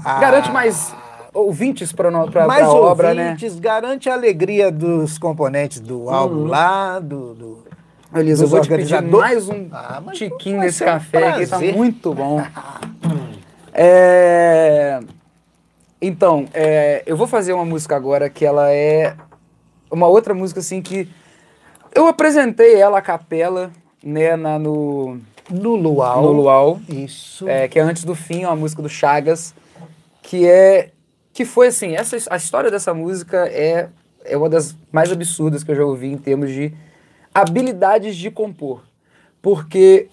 a- Garante mais ouvintes mais pra obra, né? Hum. ouvintes, garante a alegria dos componentes do álbum lá, do, do- Elisa, eu vou te pedir mais um Ah, tiquinho desse ser um café aqui, tá prazer. muito bom. É, Então, é, eu vou fazer uma música agora que ela é uma outra música assim que eu apresentei ela a capela, né, na, no, no Luau. no Luau. Isso. É, que é Antes do Fim, uma música do Chagas, que é que foi assim, essa a história dessa música é é uma das mais absurdas que eu já ouvi em termos de habilidades de compor. Porque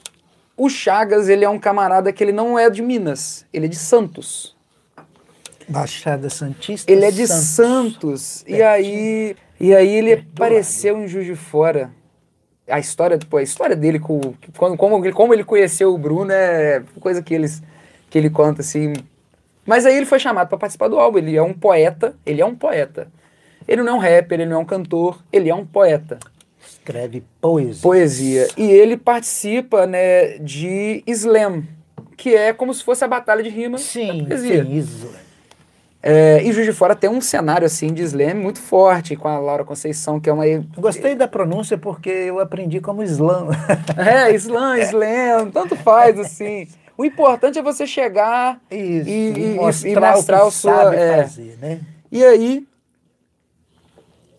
o Chagas, ele é um camarada que ele não é de Minas, ele é de Santos. Baixada Santista. Ele é de Santos. Santos. E aí, e aí ele do apareceu em Juiz de Fora. A história, pô, a história dele com quando, como, ele- como ele conheceu o Bruno é coisa que eles que ele conta assim. Mas aí ele foi chamado para participar do álbum. Ele é um poeta, ele é um poeta. Ele não é um rapper, ele não é um cantor, ele é um poeta. Escreve poesia. Poesia. E ele participa, né, de slam, que é como se fosse a batalha de rima Sim, da poesia. sim, isso. É, e Juiz de Fora tem um cenário assim de slam muito forte, com a Laura Conceição, que é uma. Gostei da pronúncia porque eu aprendi como slam. É, slam, slam, tanto faz assim. O importante é você chegar Isso. E- e- e mostrar, o que sua- sabe é. fazer, né? E aí,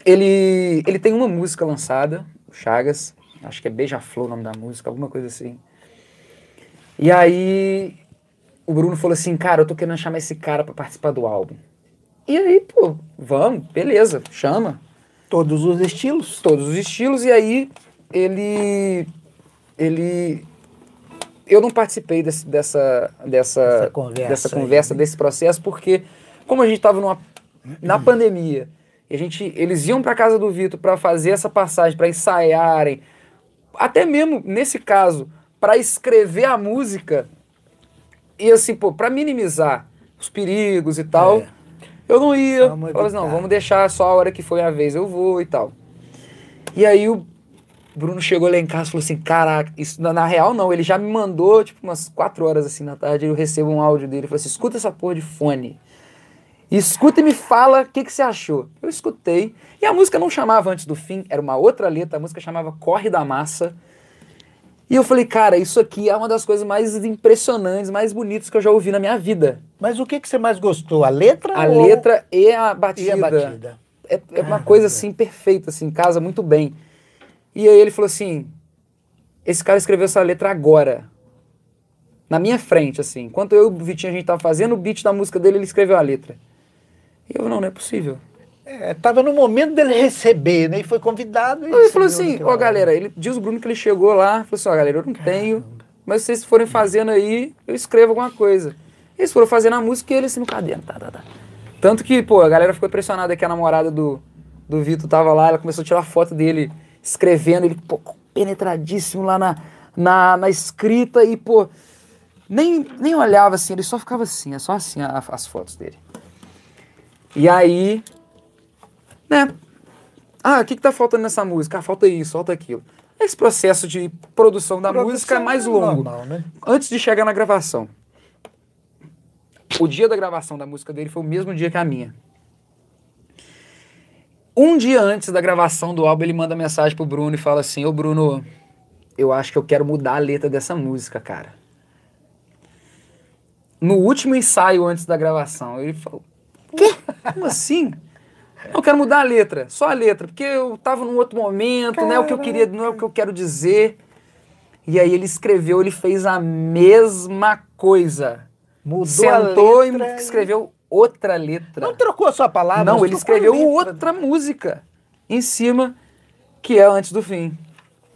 ele, ele tem uma música lançada, o Chagas, acho que é Beija-Flor o nome da música, alguma coisa assim. E aí, o Bruno falou assim, cara, eu tô querendo chamar esse cara pra participar do álbum. E aí, pô, vamos, beleza, chama. Todos os estilos. Todos os estilos, e aí ele. Ele. Eu não participei desse- dessa, dessa, Essa conversa dessa aí, conversa, né? desse processo, porque como a gente estava numa, na pandemia, e a gente, eles iam para casa do Vitor para fazer essa passagem, para ensaiarem, até mesmo nesse caso, para escrever a música, e assim, pô, para minimizar os perigos e tal, É. eu não ia. Vamos Falava assim, não, vamos deixar só a hora que foi a vez eu vou e tal. E aí o Bruno chegou lá em casa e falou assim, caraca, isso na, na real não, ele já me mandou, tipo, umas quatro horas assim na tarde, eu recebo um áudio dele, ele falou assim, escuta essa porra de fone. Escuta e me fala o que, que você achou. Eu escutei. E a música não chamava Antes do Fim, era uma outra letra, a música chamava Corre da Massa. E eu falei, cara, isso aqui é uma das coisas mais impressionantes, mais bonitas que eu já ouvi na minha vida. Mas o que, que você mais gostou? A letra? A ou- letra e a e batida. a batida? É, é uma coisa assim perfeita, assim, casa muito bem. E aí ele falou assim: esse cara escreveu essa letra agora. Na minha frente, assim. Enquanto eu e o Vitinho a gente tava fazendo o beat da música dele, ele escreveu a letra. E eu, não, não é possível. É, tava no momento dele receber, né? E foi convidado. e ele falou assim, ó hora. galera, ele diz o Bruno que ele chegou lá, falou assim, ó galera, eu não tenho, mas se vocês forem fazendo aí, eu escrevo alguma coisa. Eles foram fazendo a música e ele assim no caderno, tá, tá, tá. Tanto que, pô, a galera ficou impressionada que a namorada do, do Vitor tava lá, ela começou a tirar foto dele escrevendo, ele, pô, penetradíssimo lá na, na, na escrita e, pô, nem, nem olhava assim, ele só ficava assim, é só assim a- as fotos dele. E aí, né, ah, o que, que tá faltando nessa música? Ah, falta isso, falta aquilo. Esse processo de produção da Produção música é mais é longo. normal, né? Antes de chegar na gravação. O dia da gravação da música dele foi o mesmo dia que a minha. Um dia antes da gravação do álbum, ele manda mensagem pro Bruno e fala assim: Ô Bruno, eu acho que eu quero mudar a letra dessa música, cara. No último ensaio antes da gravação, ele falou: Quê? Como assim? Eu quero mudar a letra, só a letra, porque eu tava num outro momento, não é o que eu queria, não é o que eu quero dizer. E aí ele escreveu, ele fez a mesma coisa. Mudou sentou e escreveu outra letra. Não trocou a sua palavra? Não, ele escreveu outra música em cima, que é Antes do Fim.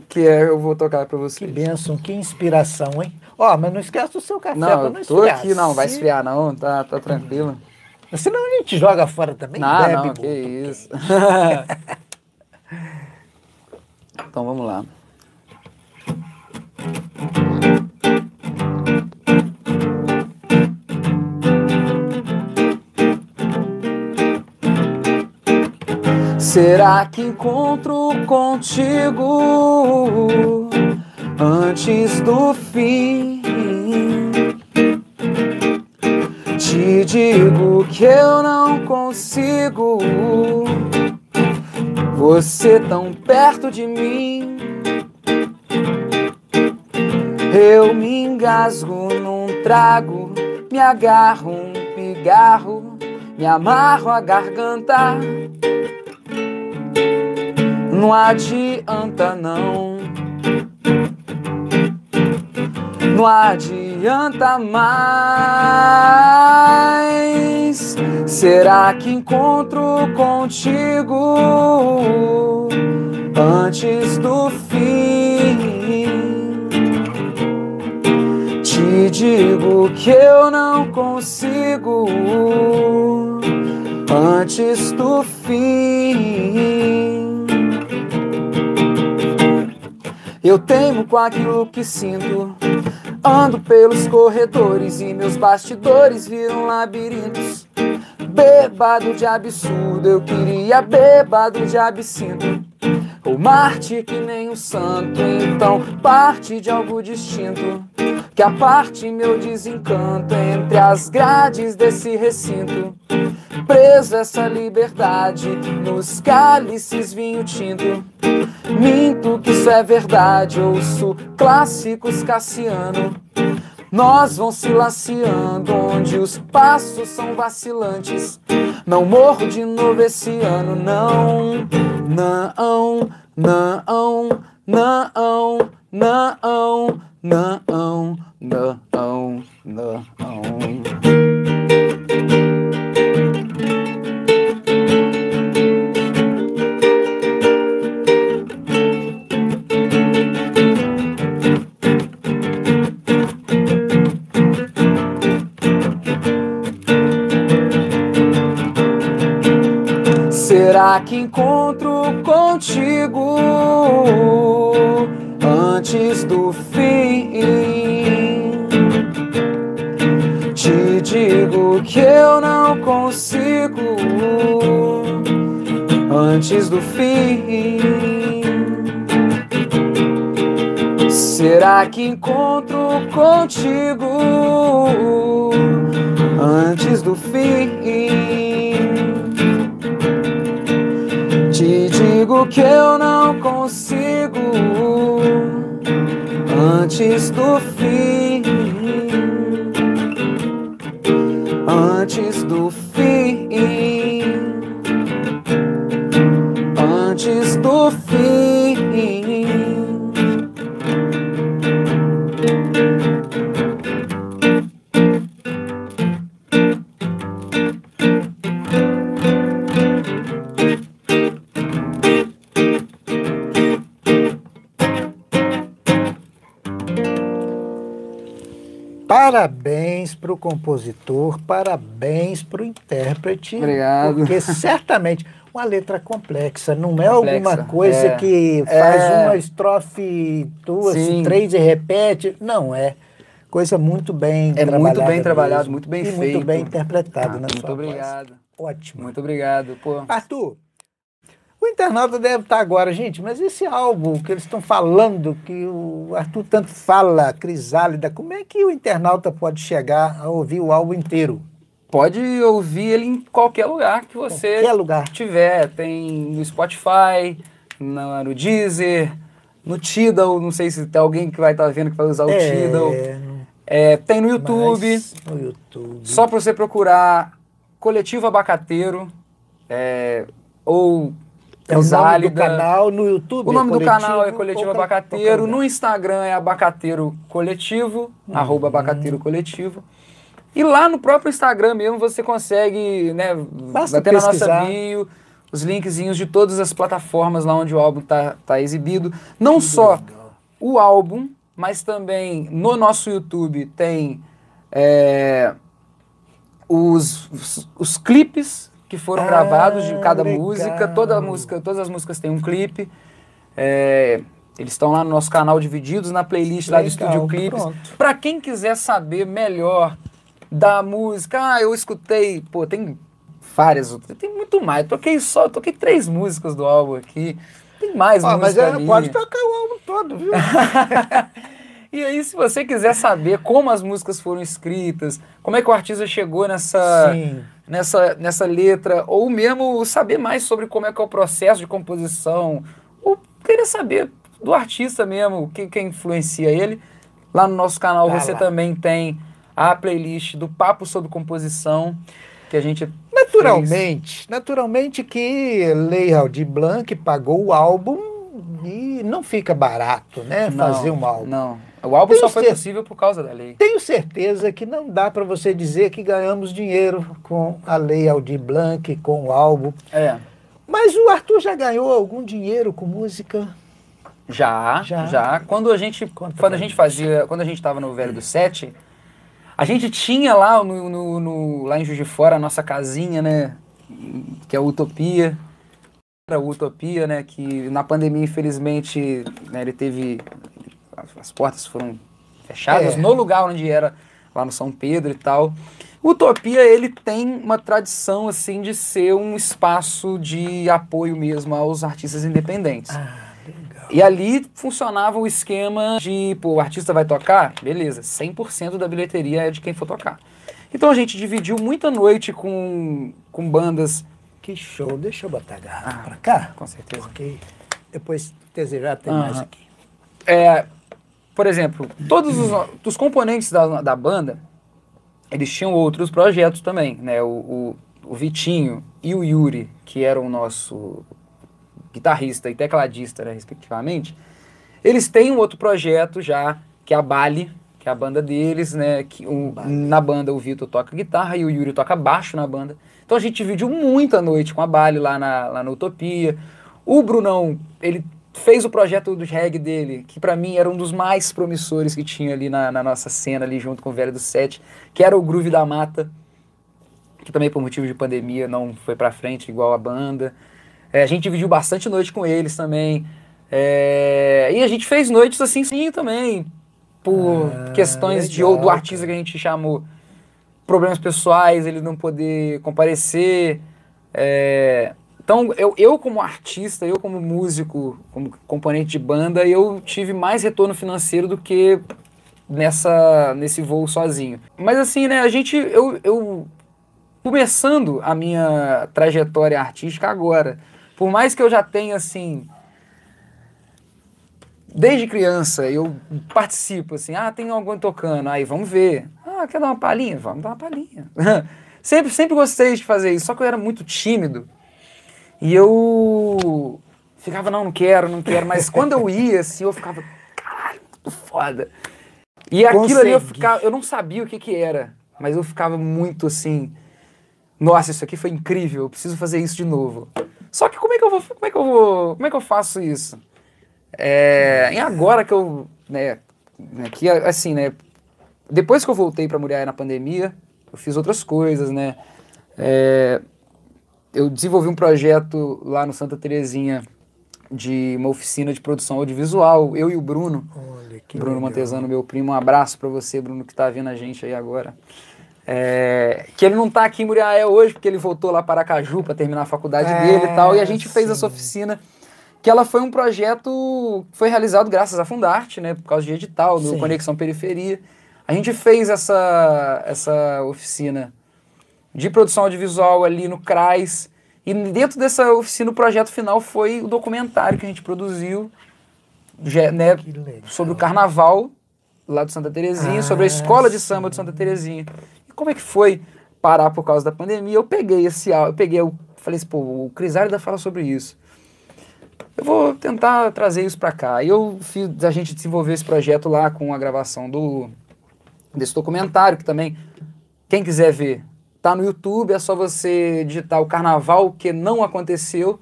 Que é, eu vou tocar para você. Que bênção, que inspiração, hein? Ó, oh, mas não esquece o seu café não, pra não esfriar. Tô aqui, não, vai esfriar não, tá, tá tranquilo. Senão a gente joga fora também, não, bebe, não, que isso. então vamos lá. Será que encontro contigo antes do fim? Te digo que eu não consigo você tão perto de mim. Eu me engasgo num trago, me agarro um pigarro, me amarro a garganta. Não adianta não. Não adianta mais. Será que encontro contigo antes do fim? Te digo que eu não consigo antes do fim. Eu teimo com aquilo que sinto. Ando pelos corredores e meus bastidores viram labirintos. Bebado de absurdo, eu queria bebado de absinto. Ou Marte que nem um santo, então parte de algo distinto. Que a parte meu desencanto entre as grades desse recinto. Preso essa liberdade nos cálices vinho tinto. Minto que isso é verdade, ouço clássicos Cassiano. Nós vão se laciando onde os passos são vacilantes. Não morro de novo esse ano, não. Não, não, não, não, não, não, não, não. Que encontro contigo antes do fim? Te digo que eu não consigo antes do fim. Será que encontro contigo antes do fim? Te digo que eu não consigo antes do fim. Antes do fim. Antes do fim. Parabéns para o compositor, parabéns para o intérprete. Obrigado. Porque certamente uma letra complexa, não é complexa, alguma coisa é, que faz é, uma estrofe, duas, sim. três e repete. Não, é coisa muito bem é trabalhada. É muito bem trabalhado, muito bem e feito. muito bem interpretado ah, na Muito obrigado. Voz. Ótimo. Muito obrigado. Pô. Arthur, o internauta deve estar agora, gente, mas esse álbum que eles estão falando, que o Arthur tanto fala, Crisálida, como é que o internauta pode chegar a ouvir o álbum inteiro? Pode ouvir ele em qualquer lugar que você qualquer lugar. tiver. Tem no Spotify, no, no Deezer, no Tidal, não sei se tem alguém que vai estar vendo que vai usar o é, Tidal. É, tem no YouTube. no YouTube. Só para você procurar Coletivo Abacateiro é, ou é o nome do canal no YouTube? O nome é do canal é Coletivo Abacateiro. No Instagram é Abacateiro Coletivo, uhum. arroba Abacateiro Coletivo. E lá no próprio Instagram mesmo você consegue, né, Basta bater na nossa pesquisar. bio, os linkzinhos de todas as plataformas lá onde o álbum tá, tá exibido. Não só legal. o álbum, mas também no nosso YouTube tem é, os, os, os clipes que foram Ah, gravados de cada legal. música. Toda música, todas as músicas têm um clipe. É, eles estão lá no nosso canal divididos na playlist lá do Legal, Estúdio Clipes. Pra quem quiser saber melhor da música, ah, eu escutei, pô, tem várias, tem muito mais. Toquei só, toquei três músicas do álbum aqui. Tem mais mas música é, minha. pode tocar o álbum todo, viu? E aí, se você quiser saber como as músicas foram escritas, como é que o artista chegou nessa, Sim. Nessa, nessa letra, ou mesmo saber mais sobre como é que é o processo de composição, ou querer saber do artista mesmo, o que, que influencia ele, lá no nosso canal Tá você lá. também tem a playlist do Papo sobre Composição, que a gente Naturalmente, naturalmente que Lei Aldir Blanc pagou o álbum e não fica barato, né? Não, fazer um álbum. Não, o álbum Tenho só foi possível por causa da lei. Tenho certeza que não dá para você dizer que ganhamos dinheiro com a Lei Aldir Blanc, com o álbum. É. Mas o Arthur já ganhou algum dinheiro com música? Já, Já? já. Quando a gente, Conta quando a gente gente. fazia, quando a gente estava no Velho do Sete, a gente tinha lá no, no- no- lá em Juiz de Fora a nossa casinha, né, que é a Utopia. Era Utopia, né, que na pandemia infelizmente, né, ele teve as portas foram fechadas É. no lugar onde era lá no São Pedro e tal. Utopia ele tem uma tradição assim de ser um espaço de apoio mesmo aos artistas independentes. Ah, legal. E ali funcionava o esquema de, pô, o artista vai tocar, beleza, 100% da bilheteria é de quem for tocar. Então a gente dividiu muita noite com, com bandas, Que show. Deixa eu botar a garrafa Ah, pra cá, com certeza. porque depois desejar tem Aham. mais aqui. É, por exemplo, todos os, os componentes da, da banda, eles tinham outros projetos também, né? O, o, o Vitinho e o Yuri, que eram o nosso guitarrista e tecladista, né, respectivamente, eles têm um outro projeto já, que é a Bali, que é a banda deles, né? Que o- na banda o Vitor toca guitarra e o Yuri toca baixo na banda. Então a gente dividiu muita noite com a Bali lá na, lá na Utopia. O Brunão, ele fez o projeto do reggae dele, que pra mim era um dos mais promissores que tinha ali na, na nossa cena, ali junto com o Velho do Sete, que era o Groove da Mata, que também por motivo de pandemia não foi pra frente igual a banda. É, a gente dividiu bastante noite com eles também. É, e a gente fez noites assim sim também, por Ah, questões de, legal, do artista que a gente chamou problemas pessoais, ele não poder comparecer. é, então, eu, eu como artista, eu como músico, como componente de banda, eu tive mais retorno financeiro do que nessa nesse voo sozinho. Mas assim, né, a gente, eu, eu começando a minha trajetória artística agora, por mais que eu já tenha assim desde criança eu participo assim, ah, tem alguém tocando, aí vamos ver. Ah, quer dar uma palhinha? Vamos dar uma palhinha. sempre sempre gostei de fazer isso, só que eu era muito tímido. E eu ficava não, não quero, não quero, mas quando eu ia assim, eu ficava caralho, muito foda. E aquilo ali eu Consegui. ficava, eu não sabia o que que era, mas eu ficava muito assim, nossa, isso aqui foi incrível, eu preciso fazer isso de novo. Só que como é que eu vou, como é que eu vou, como é que eu faço isso? É, e agora que eu, né, né, que assim, né, depois que eu voltei para Muriaé na pandemia, eu fiz outras coisas, né, é, eu desenvolvi um projeto lá no Santa Terezinha de uma oficina de produção audiovisual, eu e o Bruno, Olha que Bruno legal. Montesano, meu primo, um abraço pra você, Bruno, que tá vendo a gente aí agora. É, que ele não tá aqui em Muriaé hoje, porque ele voltou lá para Aracaju para terminar a faculdade É, dele e tal, e a gente fez sim. essa oficina, que ela foi um projeto que foi realizado graças à Fundarte, né, por causa de edital, do Sim. Conexão Periferia. A gente fez essa, essa oficina de produção audiovisual ali no CRAS, e dentro dessa oficina o projeto final foi o documentário que a gente produziu, né, sobre o carnaval lá de Santa Terezinha, Ah, sobre a escola de sim. samba de Santa Terezinha. E como é que foi parar por causa da pandemia? Eu peguei esse áudio, eu peguei, eu falei assim, pô, o Crisálida fala sobre isso. Eu vou tentar trazer isso pra cá. E eu fiz a gente desenvolver esse projeto lá com a gravação do desse documentário, que também Quem quiser ver, tá no YouTube, é só você digitar o Carnaval que não aconteceu.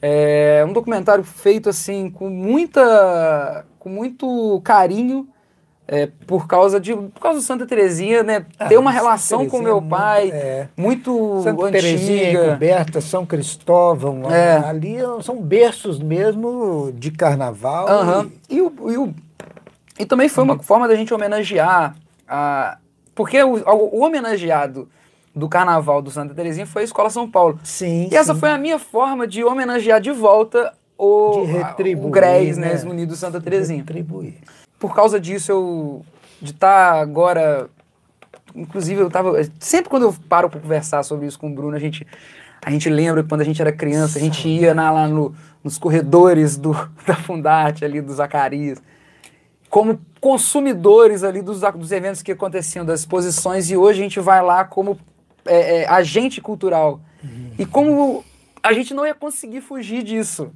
É um documentário feito assim com muita, com muito carinho. É, por causa de por causa do Santa Terezinha, né? Ah, ter uma relação com meu é muito- pai é. muito Santa antiga. Terezinha, Encoberta, São Cristóvão, É. ali são berços mesmo de carnaval. Aham. E, o, e, o- e também foi uma forma da gente homenagear a. Porque o, o homenageado do carnaval do Santa Terezinha foi a Escola São Paulo. Sim, E essa sim. foi a minha forma de homenagear de volta o, De retribuir, a- o GRES, né? né? Unidos Santa Terezinha. Retribuir. Por causa disso, eu. De estar agora. Inclusive, eu tava. Sempre quando eu paro para conversar sobre isso com o Bruno, a gente. A gente lembra que quando a gente era criança, a gente ia na- lá no- nos corredores do, da Fundarte, ali do Zacarias, como consumidores ali dos, dos eventos que aconteciam, das exposições, e hoje a gente vai lá como é, é, agente cultural. E como a gente não ia conseguir fugir disso.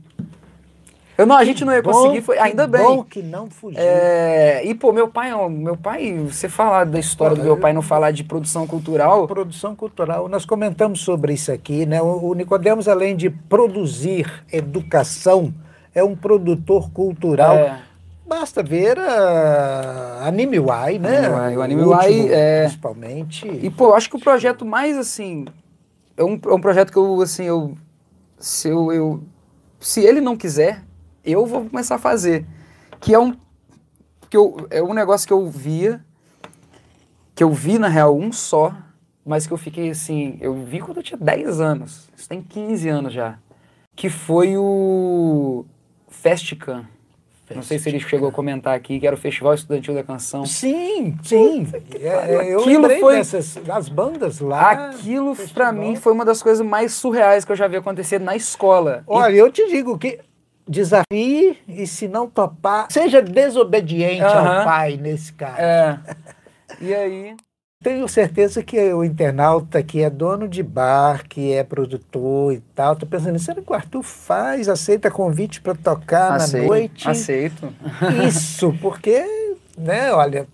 Eu não, a gente não ia conseguir, foi, ainda bem. bom que não fugiu. É, e, pô, meu pai, ó, meu pai, você falar da história do meu pai, não falar de produção cultural, Produção cultural, nós comentamos sobre isso aqui, né? O, o Nicodemos, além de produzir educação, é um produtor cultural. É. Basta ver a Anime Y, né? Anime Y, o Anime último, Y, é- Principalmente. E, pô, acho que o projeto mais, assim, é um, é um projeto que eu, assim, eu se, eu, eu, se ele não quiser, eu vou começar a fazer. Que é um, que eu, é um negócio que eu via, que eu vi, na real, um só, mas que eu fiquei, assim, eu vi quando eu tinha 10 anos, isso tem 15 anos já, que foi o Festcam. Não sei se ele chegou a comentar aqui, que era o Festival Estudantil da Canção. Sim, sim. É, eu Aquilo foi- dessas das bandas lá. Aquilo, pra mim, foi uma das coisas mais surreais que eu já vi acontecer na escola. E- Olha, eu te digo que desafie e se não topar, seja desobediente Aham. ao pai nesse caso. É. E aí? Tenho certeza que o internauta que é dono de bar, que é produtor e tal, tá pensando, será que o Arthur faz, aceita convite para tocar na noite? Aceito. Isso, porque, né, olha,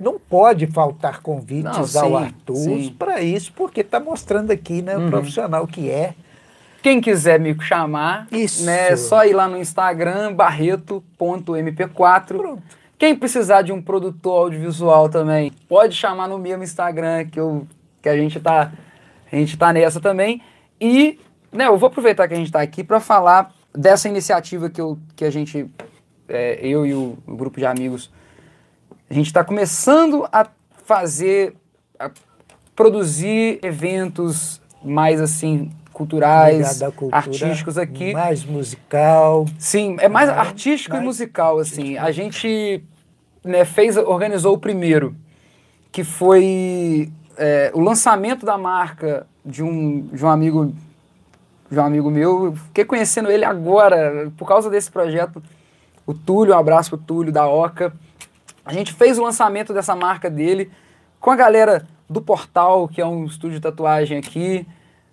não pode faltar convites Não, sim, ao Arthur sim. para isso, porque está mostrando aqui, né, o Uhum. profissional que é. Quem quiser me chamar, Isso. né, é só ir lá no Instagram, barreto.mp4. Pronto. Quem precisar de um produtor audiovisual também, pode chamar no meu Instagram, que, eu, que a, gente tá, a gente tá nessa também. E né, eu vou aproveitar que a gente está aqui para falar dessa iniciativa que, eu, que a gente, é, eu e o, o grupo de amigos, a gente está começando a fazer, a produzir eventos mais assim culturais, cultura, artísticos aqui. Mais musical. Sim, é mais É, artístico mais e musical, assim. A gente né, fez, organizou o primeiro, que foi é, o lançamento da marca de um, de um amigo de um amigo meu. Eu Fiquei conhecendo ele agora, por causa desse projeto. O Túlio, um abraço pro Túlio da Oca. A gente fez o lançamento dessa marca dele com a galera do Portal, que é um estúdio de tatuagem aqui,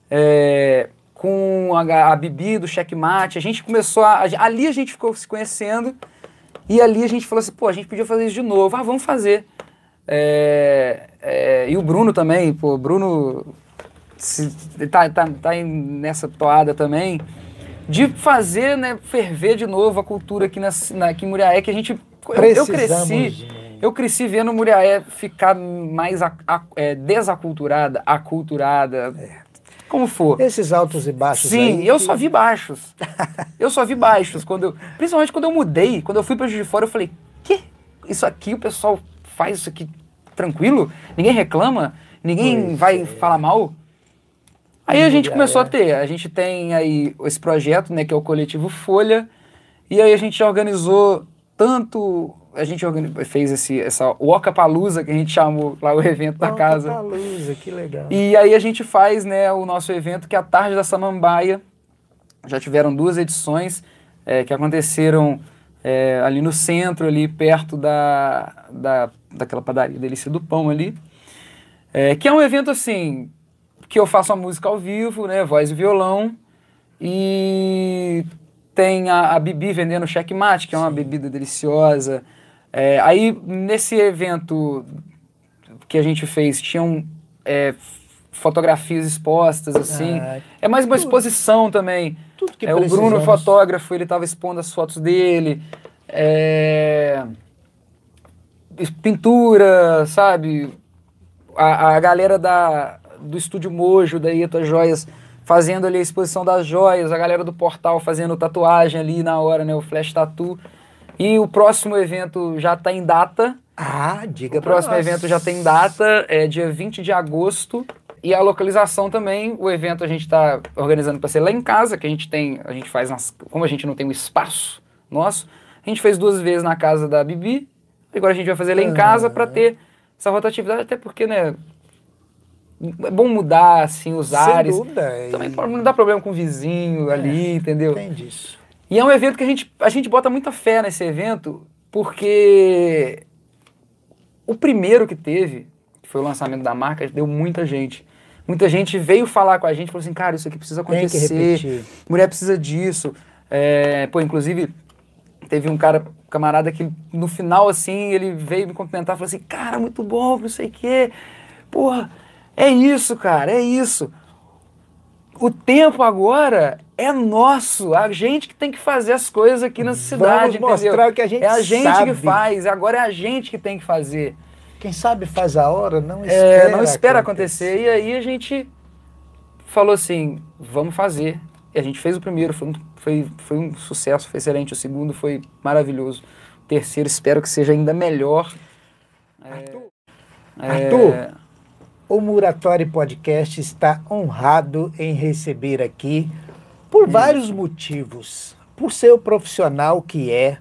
é, com a, a Bibi do Checkmate. A gente começou a, Ali a gente ficou se conhecendo e ali a gente falou assim: pô, a gente podia fazer isso de novo. Ah, vamos fazer. É, é, e o Bruno também, pô, o Bruno se- tá, tá, tá em- nessa toada também. De fazer, né, ferver de novo a cultura aqui, na, na, aqui em Muriaé, que a gente. Eu, cresci. né? Eu cresci vendo Muriaé ficar mais a- a- é, desaculturada, aculturada, como for. Esses altos e baixos Sim, eu que- só vi baixos. Eu só vi baixos. Quando eu, principalmente quando eu mudei, quando eu fui para de Fora, eu falei, que? Isso aqui, o pessoal faz isso aqui tranquilo? Ninguém reclama? Ninguém Pois vai é. falar mal? Aí a gente começou a ter, a gente tem aí esse projeto, né, que é o Coletivo Folha, e aí a gente já organizou tanto, a gente fez esse, essa Palusa que a gente chamou lá o evento da casa. luz, que legal. E aí a gente faz né, o nosso evento, que é a Tarde da Samambaia. Já tiveram duas edições é, que aconteceram é, ali no centro, ali perto da, da, daquela padaria Delícia do Pão ali. É, que é um evento assim, que eu faço a música ao vivo, né, voz e violão. E tem a, a Bibi vendendo checkmate, que é uma bebida deliciosa. É, aí, nesse evento que a gente fez, tinham é, fotografias expostas, assim. Ah, é mais uma tudo. exposição também. Tudo que É, o Bruno, fotógrafo, ele estava expondo as fotos dele. É, pintura, sabe? A, a galera da, do Estúdio Mojo, da Ieto Joias, fazendo ali a exposição das joias. A galera do portal fazendo tatuagem ali na hora, né? O Flash Tattoo. E o próximo evento já está em data. Ah, diga O próximo nós. evento já tem data, é dia 20 de agosto. E a localização também, o evento a gente está organizando para ser lá em casa, que a gente tem, a gente faz, nas, como a gente não tem um espaço nosso, a gente fez duas vezes na casa da Bibi, agora a gente vai fazer lá em casa para ter essa rotatividade, até porque, né, é bom mudar, assim, os Sem ares. dúvida. Também e não dá problema com o vizinho ali, entendeu? Tem disso. E é um evento que a gente, a gente bota muita fé nesse evento, porque o primeiro que teve, que foi o lançamento da marca, deu muita gente. Muita gente veio falar com a gente, falou assim, cara, isso aqui precisa acontecer, mulher precisa disso. É, pô, inclusive, teve um cara, camarada, que no final, assim, ele veio me cumprimentar, falou assim, cara, muito bom, não sei o quê. Porra, é isso, cara, é isso. O tempo agora é nosso, a gente que tem que fazer as coisas aqui nessa cidade, Vamos mostrar entendeu? o que a gente É a gente sabe. que faz, agora é a gente que tem que fazer. Quem sabe faz a hora, não É, espera. não espera acontecer. E aí a gente falou assim, vamos fazer. E a gente fez o primeiro, foi um, foi, foi um sucesso, foi excelente. O segundo foi maravilhoso. O terceiro espero que seja ainda melhor. Arthur, É, Arthur, o Muratório Podcast está honrado em receber aqui por vários motivos. Por ser o profissional que é,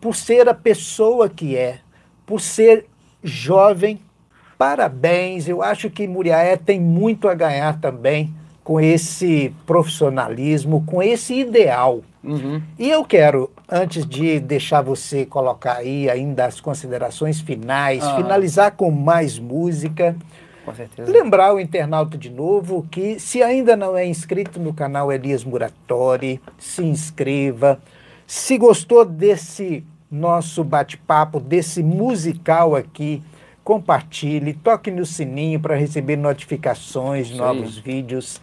por ser a pessoa que é, por ser jovem. Parabéns, eu acho que Muriaé tem muito a ganhar também com esse profissionalismo, com esse ideal. uhum. E eu quero, antes de deixar você colocar aí ainda as considerações finais, Ah. finalizar com mais música, Com certeza. lembrar o internauta de novo que se ainda não é inscrito no canal Elias Muratori, se inscreva. Se gostou desse nosso bate-papo, desse musical aqui, compartilhe, toque no sininho para receber notificações de novos vídeos.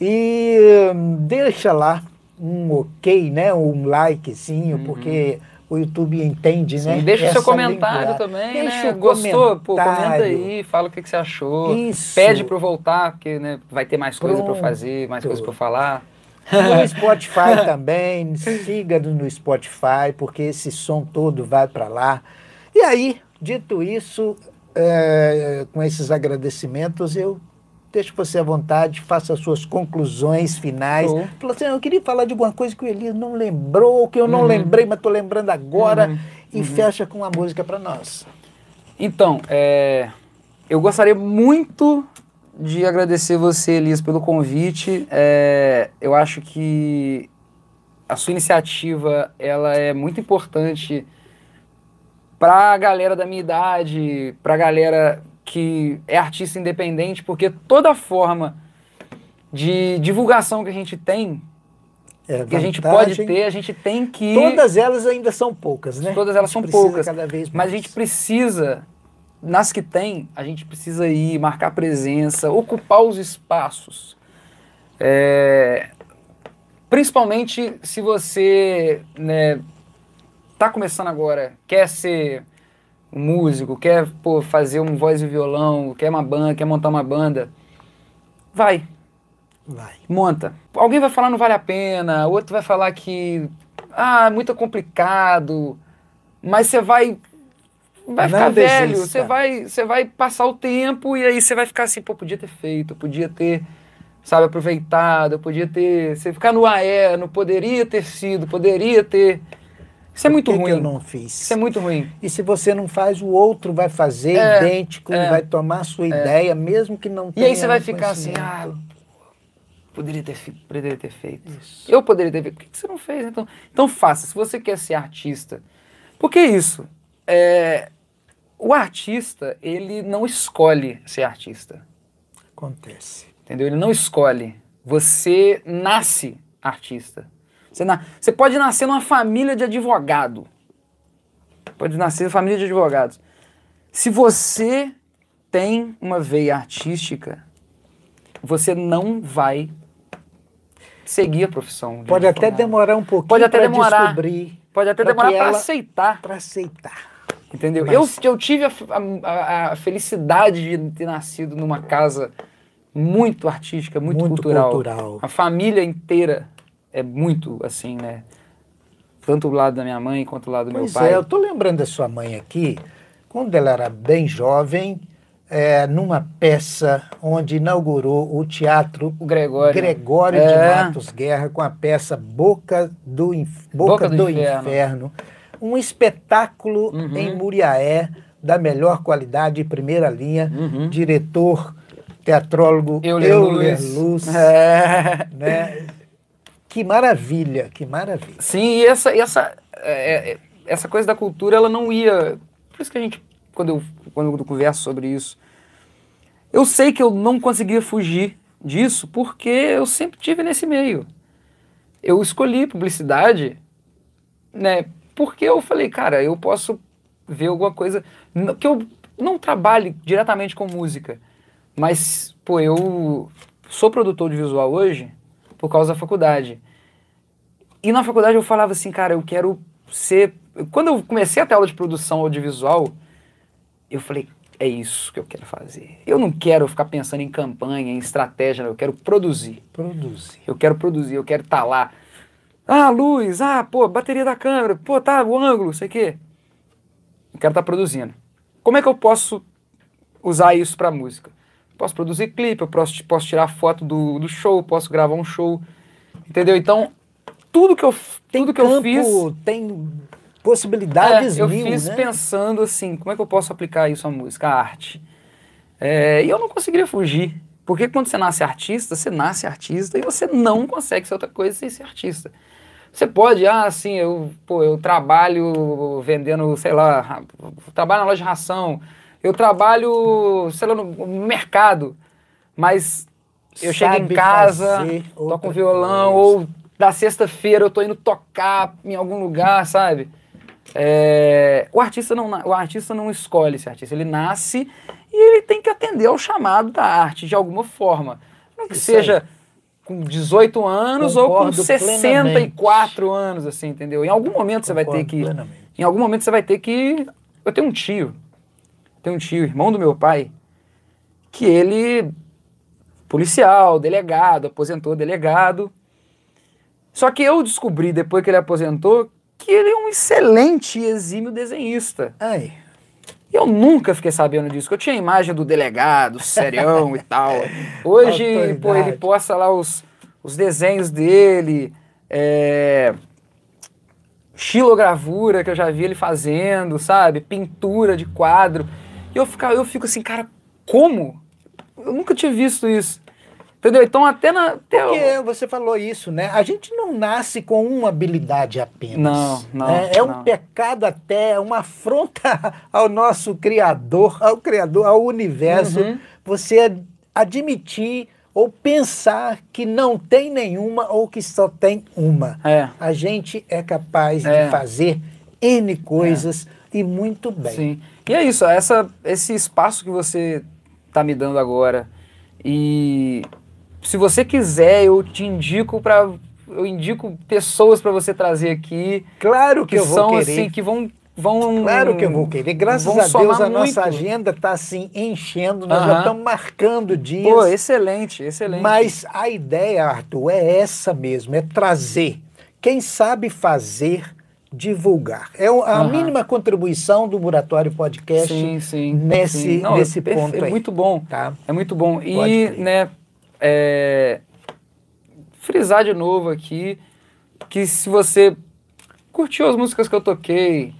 E hum, deixa lá um ok, né? Um likezinho, porque o YouTube entende, né? Sim, deixa o seu comentário linguagem. também, Deixa né? Gostou? Pô, comenta aí, fala o que, que você achou. Isso. Pede pra eu voltar, porque né, vai ter mais coisa Pronto. fazer, mais coisa eu falar. No Spotify também, siga-nos no Spotify, porque esse som todo vai para lá. E aí, dito isso, é, com esses agradecimentos, eu deixo você à vontade, faça as suas conclusões finais. Falou assim, eu queria falar de alguma coisa que o Elias não lembrou, que eu não Uhum. lembrei, mas estou lembrando agora, Uhum. e fecha com uma música para nós. Então, é, eu gostaria muito de agradecer você, Elias, pelo convite. É, eu acho que a sua iniciativa ela é muito importante para a galera da minha idade, para a galera que é artista independente, porque toda forma de divulgação que a gente tem, É, que a gente pode ter, a gente tem que Todas elas ainda são poucas, né? Todas elas são poucas, Cada vez Mas a gente precisa, nas que tem, a gente precisa ir, marcar presença, ocupar os espaços. É, principalmente se você né, tá começando agora, quer ser um músico, quer pô, fazer um voz e violão, quer uma banda, quer montar uma banda, vai, Vai. monta. Alguém vai falar não vale a pena, outro vai falar que ah, é muito complicado, mas você vai vai Não ficar velho, você vai você vai passar o tempo e aí você vai ficar assim, pô, podia ter feito, podia ter sabe aproveitado, podia ter, você ficar no aé, não poderia ter sido, poderia ter. Isso é muito Por que que ruim. eu não fiz? Isso é muito ruim. E se você não faz, o outro vai fazer É, idêntico, é. vai tomar a sua ideia, mesmo que não E tenha aí você vai ficar assim, ah, poderia ter, poderia ter feito. Eu poderia ter feito. Por que que você não fez? Então, então faça. Se você quer ser artista. Porque é isso. É, o artista, ele não escolhe ser artista. Acontece. Entendeu? Ele não escolhe. Você nasce artista. Você, na- você pode nascer numa família de advogado. Pode nascer numa família de advogados. Se você tem uma veia artística, você não vai seguir a profissão. de Pode até demorar um pouquinho Pode até pra demorar. descobrir, Pode até demorar para aceitar. para aceitar. Entendeu? Mas- Eu, eu tive a, a- a felicidade de ter nascido numa casa muito artística, muito, Muito cultural. cultural. A família inteira é muito assim, né? Tanto o lado da minha mãe quanto o lado do meu Pois pai. é, eu tô lembrando da sua mãe aqui, quando ela era bem jovem, é, numa peça onde inaugurou o teatro O Gregório. Gregório É. de Matos Guerra com a peça Boca do, Inf- Boca Boca do do Inferno. Inferno. Um espetáculo Uhum. em Muriaé, da melhor qualidade, primeira linha, Uhum. diretor, teatrólogo Euler Euler Luz. Luz. É. né? Que maravilha, que maravilha. Sim, e essa, essa, é, é, essa coisa da cultura, ela não ia. Por isso que a gente, quando eu, quando eu converso sobre isso, eu sei que eu não conseguia fugir disso porque eu sempre tive nesse meio. Eu escolhi publicidade, né? Porque eu falei, cara, eu posso ver alguma coisa. Que eu não trabalhe diretamente com música, mas, pô, eu sou produtor de visual hoje por causa da faculdade. E na faculdade eu falava assim, cara, eu quero ser. Quando eu comecei a ter aula de produção audiovisual, eu falei, é isso que eu quero fazer. Eu não quero ficar pensando em campanha, em estratégia, eu quero produzir. Produzir. Eu quero produzir, eu quero estar lá. Ah, luz, ah, pô, bateria da câmera, pô, tá, o ângulo, sei o quê. Eu quero estar produzindo. Como é que eu posso usar isso pra música? Posso produzir clipe, eu posso, posso tirar foto do, do show, posso gravar um show. Entendeu? Então, tudo que eu, tudo que eu Campo fiz. tem possibilidades É, eu mil, fiz né? pensando assim, como é que eu posso aplicar isso à música, à arte? É, e eu não conseguiria fugir. Porque quando você nasce artista, você nasce artista e você não consegue ser outra coisa sem ser artista. Você pode, ah, assim, eu, pô, eu trabalho vendendo, sei lá, ra- trabalho na loja de ração, eu trabalho, sei lá, no mercado, mas eu chego em Sabe casa, toco um violão, coisa. ou da sexta-feira eu tô indo tocar em algum lugar, sabe? É, o, artista não, o artista não escolhe esse artista, ele nasce e ele tem que atender ao chamado da arte de alguma forma. Não que Isso seja com 18 anos ou com Concordo 64 anos, assim, entendeu? Em algum momento você vai ter Concordo que. plenamente. Em algum momento você vai ter que. Eu tenho um tio, tenho um tio, irmão do meu pai, que ele, policial, delegado, aposentou delegado. Só que eu descobri, depois que ele aposentou, que ele é um excelente e exímio desenhista. Ai, E eu nunca fiquei sabendo disso, que eu tinha a imagem do delegado, serião e tal. Hoje, pô, ele posta lá os, os desenhos dele, é, xilogravura que eu já vi ele fazendo, sabe? Pintura de quadro. E eu, fica, eu fico assim, cara, como? Eu nunca tinha visto isso. Entendeu? Então até na... Até porque você falou isso, né? A gente não nasce com uma habilidade apenas. Não, não, É, é um não. pecado até, é uma afronta ao nosso Criador, ao Criador, ao universo, Uhum. você ad- admitir ou pensar que não tem nenhuma ou que só tem uma. É. A gente é capaz É. de fazer N coisas e muito bem. Sim. E é isso, essa, esse espaço que você tá me dando agora. E se você quiser, eu te indico para eu indico pessoas para você trazer aqui Claro que, que, eu vou são querer. assim que vão vão Claro que eu vou querer. Graças a Deus a nossa muito. agenda está assim enchendo, nós já estamos marcando dias. Pô, excelente, excelente. Mas a ideia, Arthur, é essa mesmo, é trazer. Quem sabe fazer, divulgar. É a mínima contribuição do Muratório Podcast sim, sim. nesse, sim. Não, nesse perfe- ponto é aí. muito bom. Tá? É muito bom. Pode E, né, é, frisar de novo aqui que se você curtiu as músicas que eu toquei,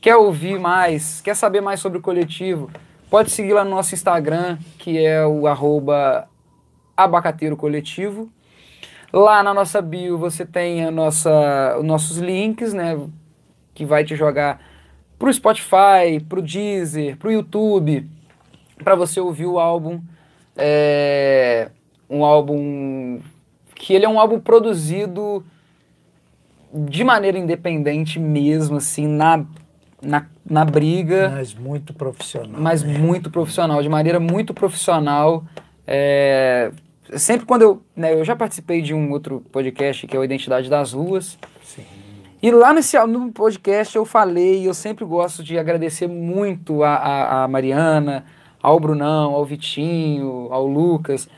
quer ouvir mais, quer saber mais sobre o coletivo, pode seguir lá no nosso Instagram, que é o arroba abacateiro coletivo. Lá na nossa bio você tem a nossa, os nossos links, né? Que vai te jogar pro Spotify, pro Deezer, pro YouTube, para você ouvir o álbum. É um álbum que ele é um álbum produzido de maneira independente mesmo, assim, na na, na briga. Mas muito profissional. Mas né? muito profissional, de maneira muito profissional. É, sempre quando eu. Né, eu já participei de um outro podcast que é o Identidade das Ruas. Sim. E lá nesse no podcast eu falei, eu sempre gosto de agradecer muito a, a, a Mariana, ao Brunão, ao Vitinho, ao Lucas,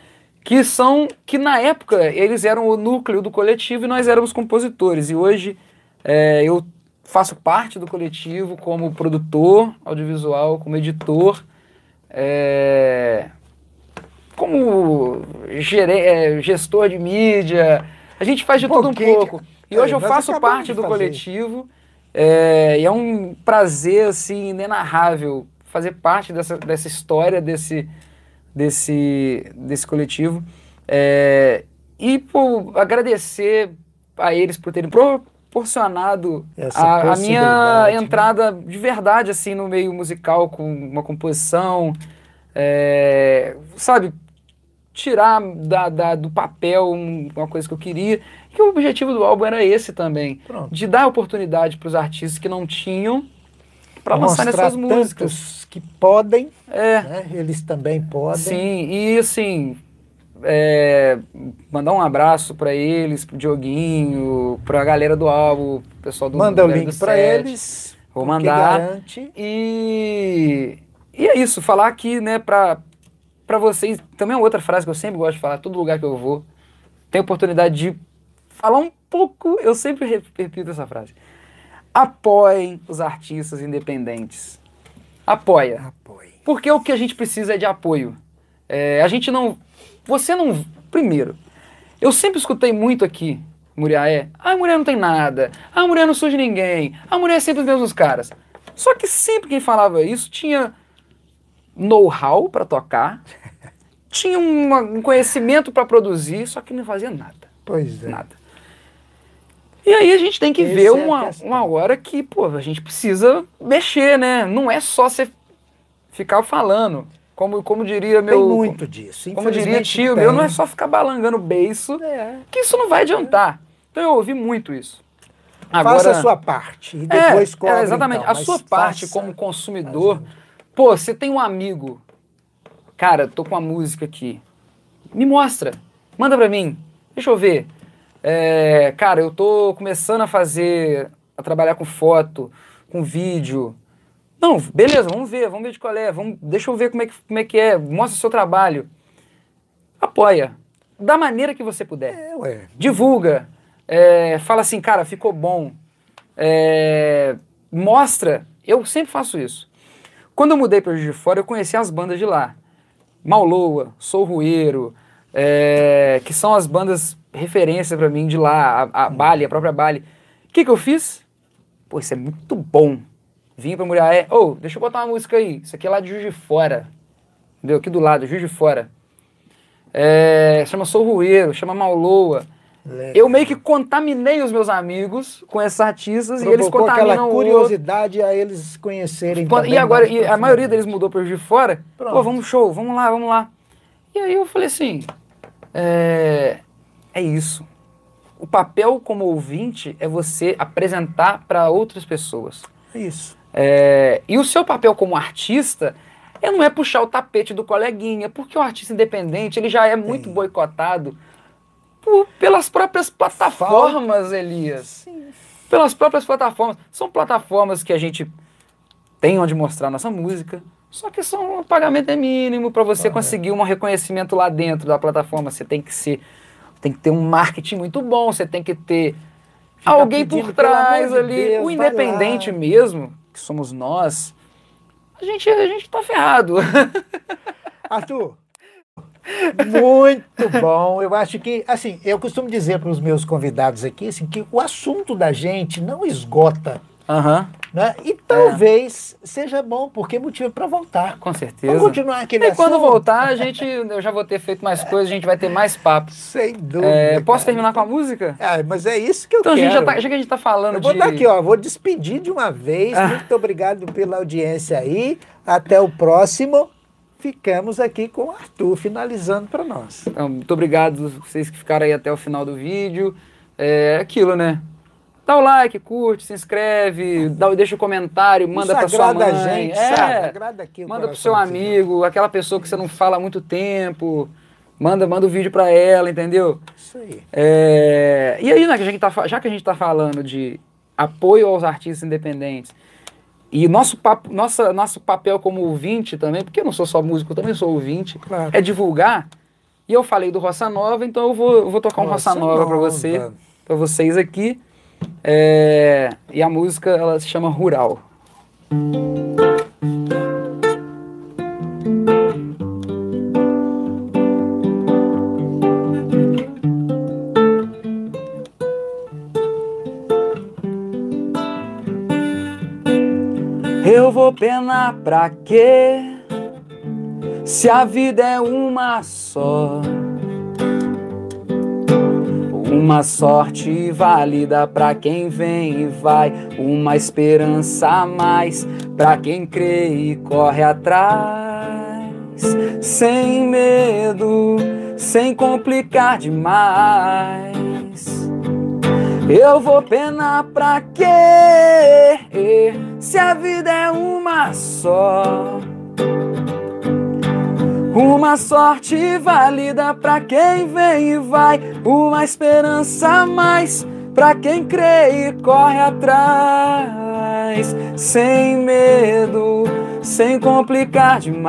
que são que na época eles eram o núcleo do coletivo e nós éramos compositores. E hoje é, eu faço parte do coletivo como produtor audiovisual, como editor, é, como gere, é, gestor de mídia. A gente faz de tudo um pouco. E hoje É, eu faço parte do fazer. coletivo. é, e é um prazer assim inenarrável fazer parte dessa, dessa história desse desse desse coletivo É, e agradecer a eles por terem proporcionado a, a minha né? entrada de verdade assim no meio musical com uma composição é, sabe tirar da, da- do papel um- uma coisa que eu queria. E o objetivo do álbum era esse também. Pronto. De dar oportunidade para os artistas que não tinham para lançar essas músicas. que podem, É, né? eles também podem. sim. E assim, é, mandar um abraço para eles, pro Dioguinho, pra galera do álbum, pessoal do Manda o link para eles. Vou mandar. garante. E, e é isso, falar aqui, né, pra, pra vocês. Também é outra frase que eu sempre gosto de falar, todo lugar que eu vou, tem oportunidade de falar um pouco. Eu sempre re- repito essa frase. Apoiem os artistas independentes. Apoia. Apoie. Porque o que a gente precisa é de apoio. É, a gente não. Você não. Primeiro, eu sempre escutei muito aqui, Muriaé. Ah, a mulher não tem nada. Ah, a mulher não surge ninguém. A mulher é sempre os mesmos caras. Só que sempre quem falava isso tinha know-how para tocar, tinha um conhecimento para produzir, só que não fazia nada. Pois é. Nada. E aí a gente tem que Essa ver é uma, uma hora que, pô, a gente precisa mexer, né? Não é só você ficar falando. Como, como diria meu. Tem muito disso. Como diria tio tem. meu, não é só ficar balangando o beiço, É. que isso não vai adiantar. Então eu ouvi muito isso. Faça a sua parte e É, depois cobre, é, exatamente. então, a sua parte como consumidor. Pô, você tem um amigo. Cara, tô com uma música aqui. Me mostra. Manda pra mim. Deixa eu ver. É, cara, eu tô começando a fazer. a trabalhar com foto, com vídeo. Não, beleza, vamos ver, vamos ver de qual é. Vamos, deixa eu ver como é, que, como é que é. Mostra o seu trabalho. Apoia. Da maneira que você puder É, divulga, é, fala assim, cara, ficou bom, é, mostra. Eu sempre faço isso. Quando eu mudei para Juiz de Fora, eu conheci as bandas de lá. Mauloa, Sou Rueiro, é, que são as bandas referência para mim de lá, a, a Bali, a própria Bali. O que, que eu fiz? Pô, isso é muito bom. Vim pra Muriaé, ô, deixa eu botar uma música aí. Isso aqui é lá de Juiz de Fora. Entendeu? Aqui do lado, Juiz de Fora. É, chama Sou Rueiro, chama Mauloa. Legal. Eu meio que contaminei os meus amigos com esses artistas e eles Provocou contaminam aquela curiosidade a eles conhecerem Quando- E agora, e a maioria deles mudou para Juiz de Fora. Pronto. Pô, vamos show, vamos lá, vamos lá. E aí eu falei assim, é, é isso. O papel como ouvinte é você apresentar para outras pessoas. Isso. É, e o seu papel como artista é, não é puxar o tapete do coleguinha, porque o artista independente ele já é muito Sim. boicotado por- pelas próprias plataformas, Elias. Pelas próprias plataformas. São plataformas que a gente tem onde mostrar nossa música, só que são, o pagamento é mínimo para você conseguir um reconhecimento lá dentro da plataforma. Você tem que ser, tem que ter um marketing muito bom, você tem que ter Fica alguém pedindo, por trás amor de ali, Deus, o independente mesmo, que somos nós. A gente, a gente tá ferrado. Arthur, muito bom. Eu acho que, assim, eu costumo dizer para os meus convidados aqui, assim, que o assunto da gente não esgota, Aham, né? E talvez seja bom, porque é motivo para voltar. com certeza. Vamos continuar aquele E quando assunto? voltar, a gente, eu já vou ter feito mais coisas, a gente vai ter mais papo. Sem dúvida. É, posso terminar com a música? Ah, mas é isso que eu Então, a quero. gente já, tá, já que a gente tá falando Eu vou de... dar aqui, ó, vou despedir de uma vez. Ah. Muito obrigado pela audiência aí. Até o próximo. Ficamos aqui com o Arthur finalizando para nós. Então, muito obrigado vocês que ficaram aí até o final do vídeo. É aquilo, né? Dá o like, curte, se inscreve, dá, deixa o comentário, manda Isso pra sua mãe. a gente, é, sabe? Agrada aqui o manda pro seu amigo, aquela pessoa que você não fala há muito tempo. Manda, manda o vídeo pra ela, entendeu? Isso aí. É, e aí, né, que a gente tá, já que a gente está falando de apoio aos artistas independentes, e nosso, papo, nossa, nosso papel como ouvinte também, porque eu não sou só músico, eu também sou ouvinte, Claro. é divulgar. E eu falei do Roça Nova, então eu vou, eu vou tocar um Roça, Roça Nova para Nova. você, para vocês aqui. É, e a música ela se chama Rural. Eu vou penar pra quê? Se a vida é uma só. Uma sorte válida pra quem vem e vai, uma esperança a mais pra quem crê e corre atrás, sem medo, sem complicar demais. Eu vou penar pra quê? Se a vida é uma só. Uma sorte válida pra quem vem e vai, uma esperança a mais pra quem crê e corre atrás, sem medo, sem complicar demais.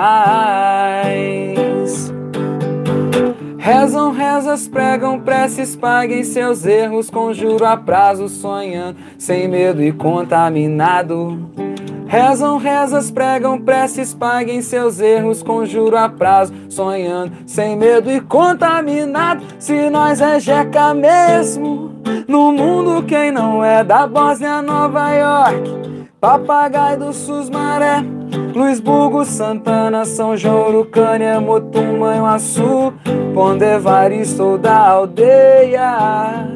Rezam, rezas, pregam preces, paguem seus erros, conjuro a prazo, sonhando, sem medo e contaminado. Rezam, rezas, pregam preces, paguem seus erros, conjuro a prazo, sonhando, sem medo e contaminado. Se nós é jeca mesmo, no mundo quem não é da Bósnia, Nova York, papagaio do Susmaré. Luiz Burgo, Santana, São João, Urucânia, Motumã, Açu, Pondevari, da aldeia.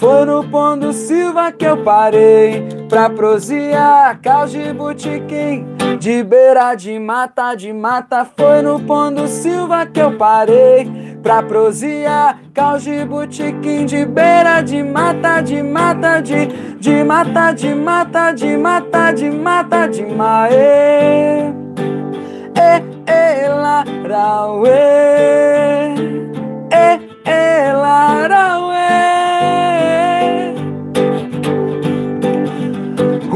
Foi no Pondo Silva que eu parei pra prosear, caos de de beira de mata, de mata. Foi no Pondo Silva que eu parei pra prosear, caos de de beira de mata, de mata, de, de mata, de mata, de mata, de mata, de mae. E, e, la, rauê. E, e, la,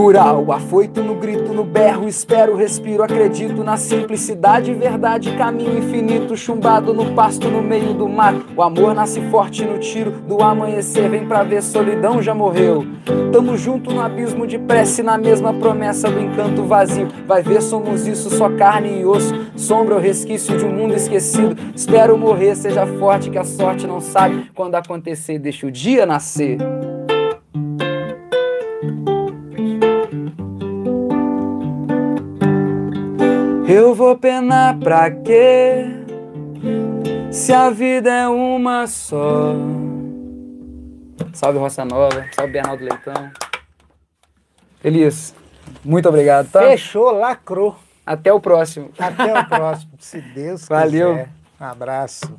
Rural, afoito no grito, no berro, espero, respiro, acredito na simplicidade, verdade, caminho infinito, chumbado no pasto, no meio do mar. O amor nasce forte no tiro do amanhecer, vem pra ver, solidão já morreu. Tamo junto no abismo de prece, na mesma promessa do encanto vazio. Vai ver, somos isso, só carne e osso, sombra ou resquício de um mundo esquecido. Espero morrer, seja forte que a sorte não sabe quando acontecer, deixa o dia nascer. Eu vou penar pra quê? Se a vida é uma só. Salve Roça Nova, salve Bernardo Leitão. Elias, muito obrigado, tá? Fechou, lacrou. Até o próximo. Até o próximo, se Deus Valeu. quiser. Um abraço.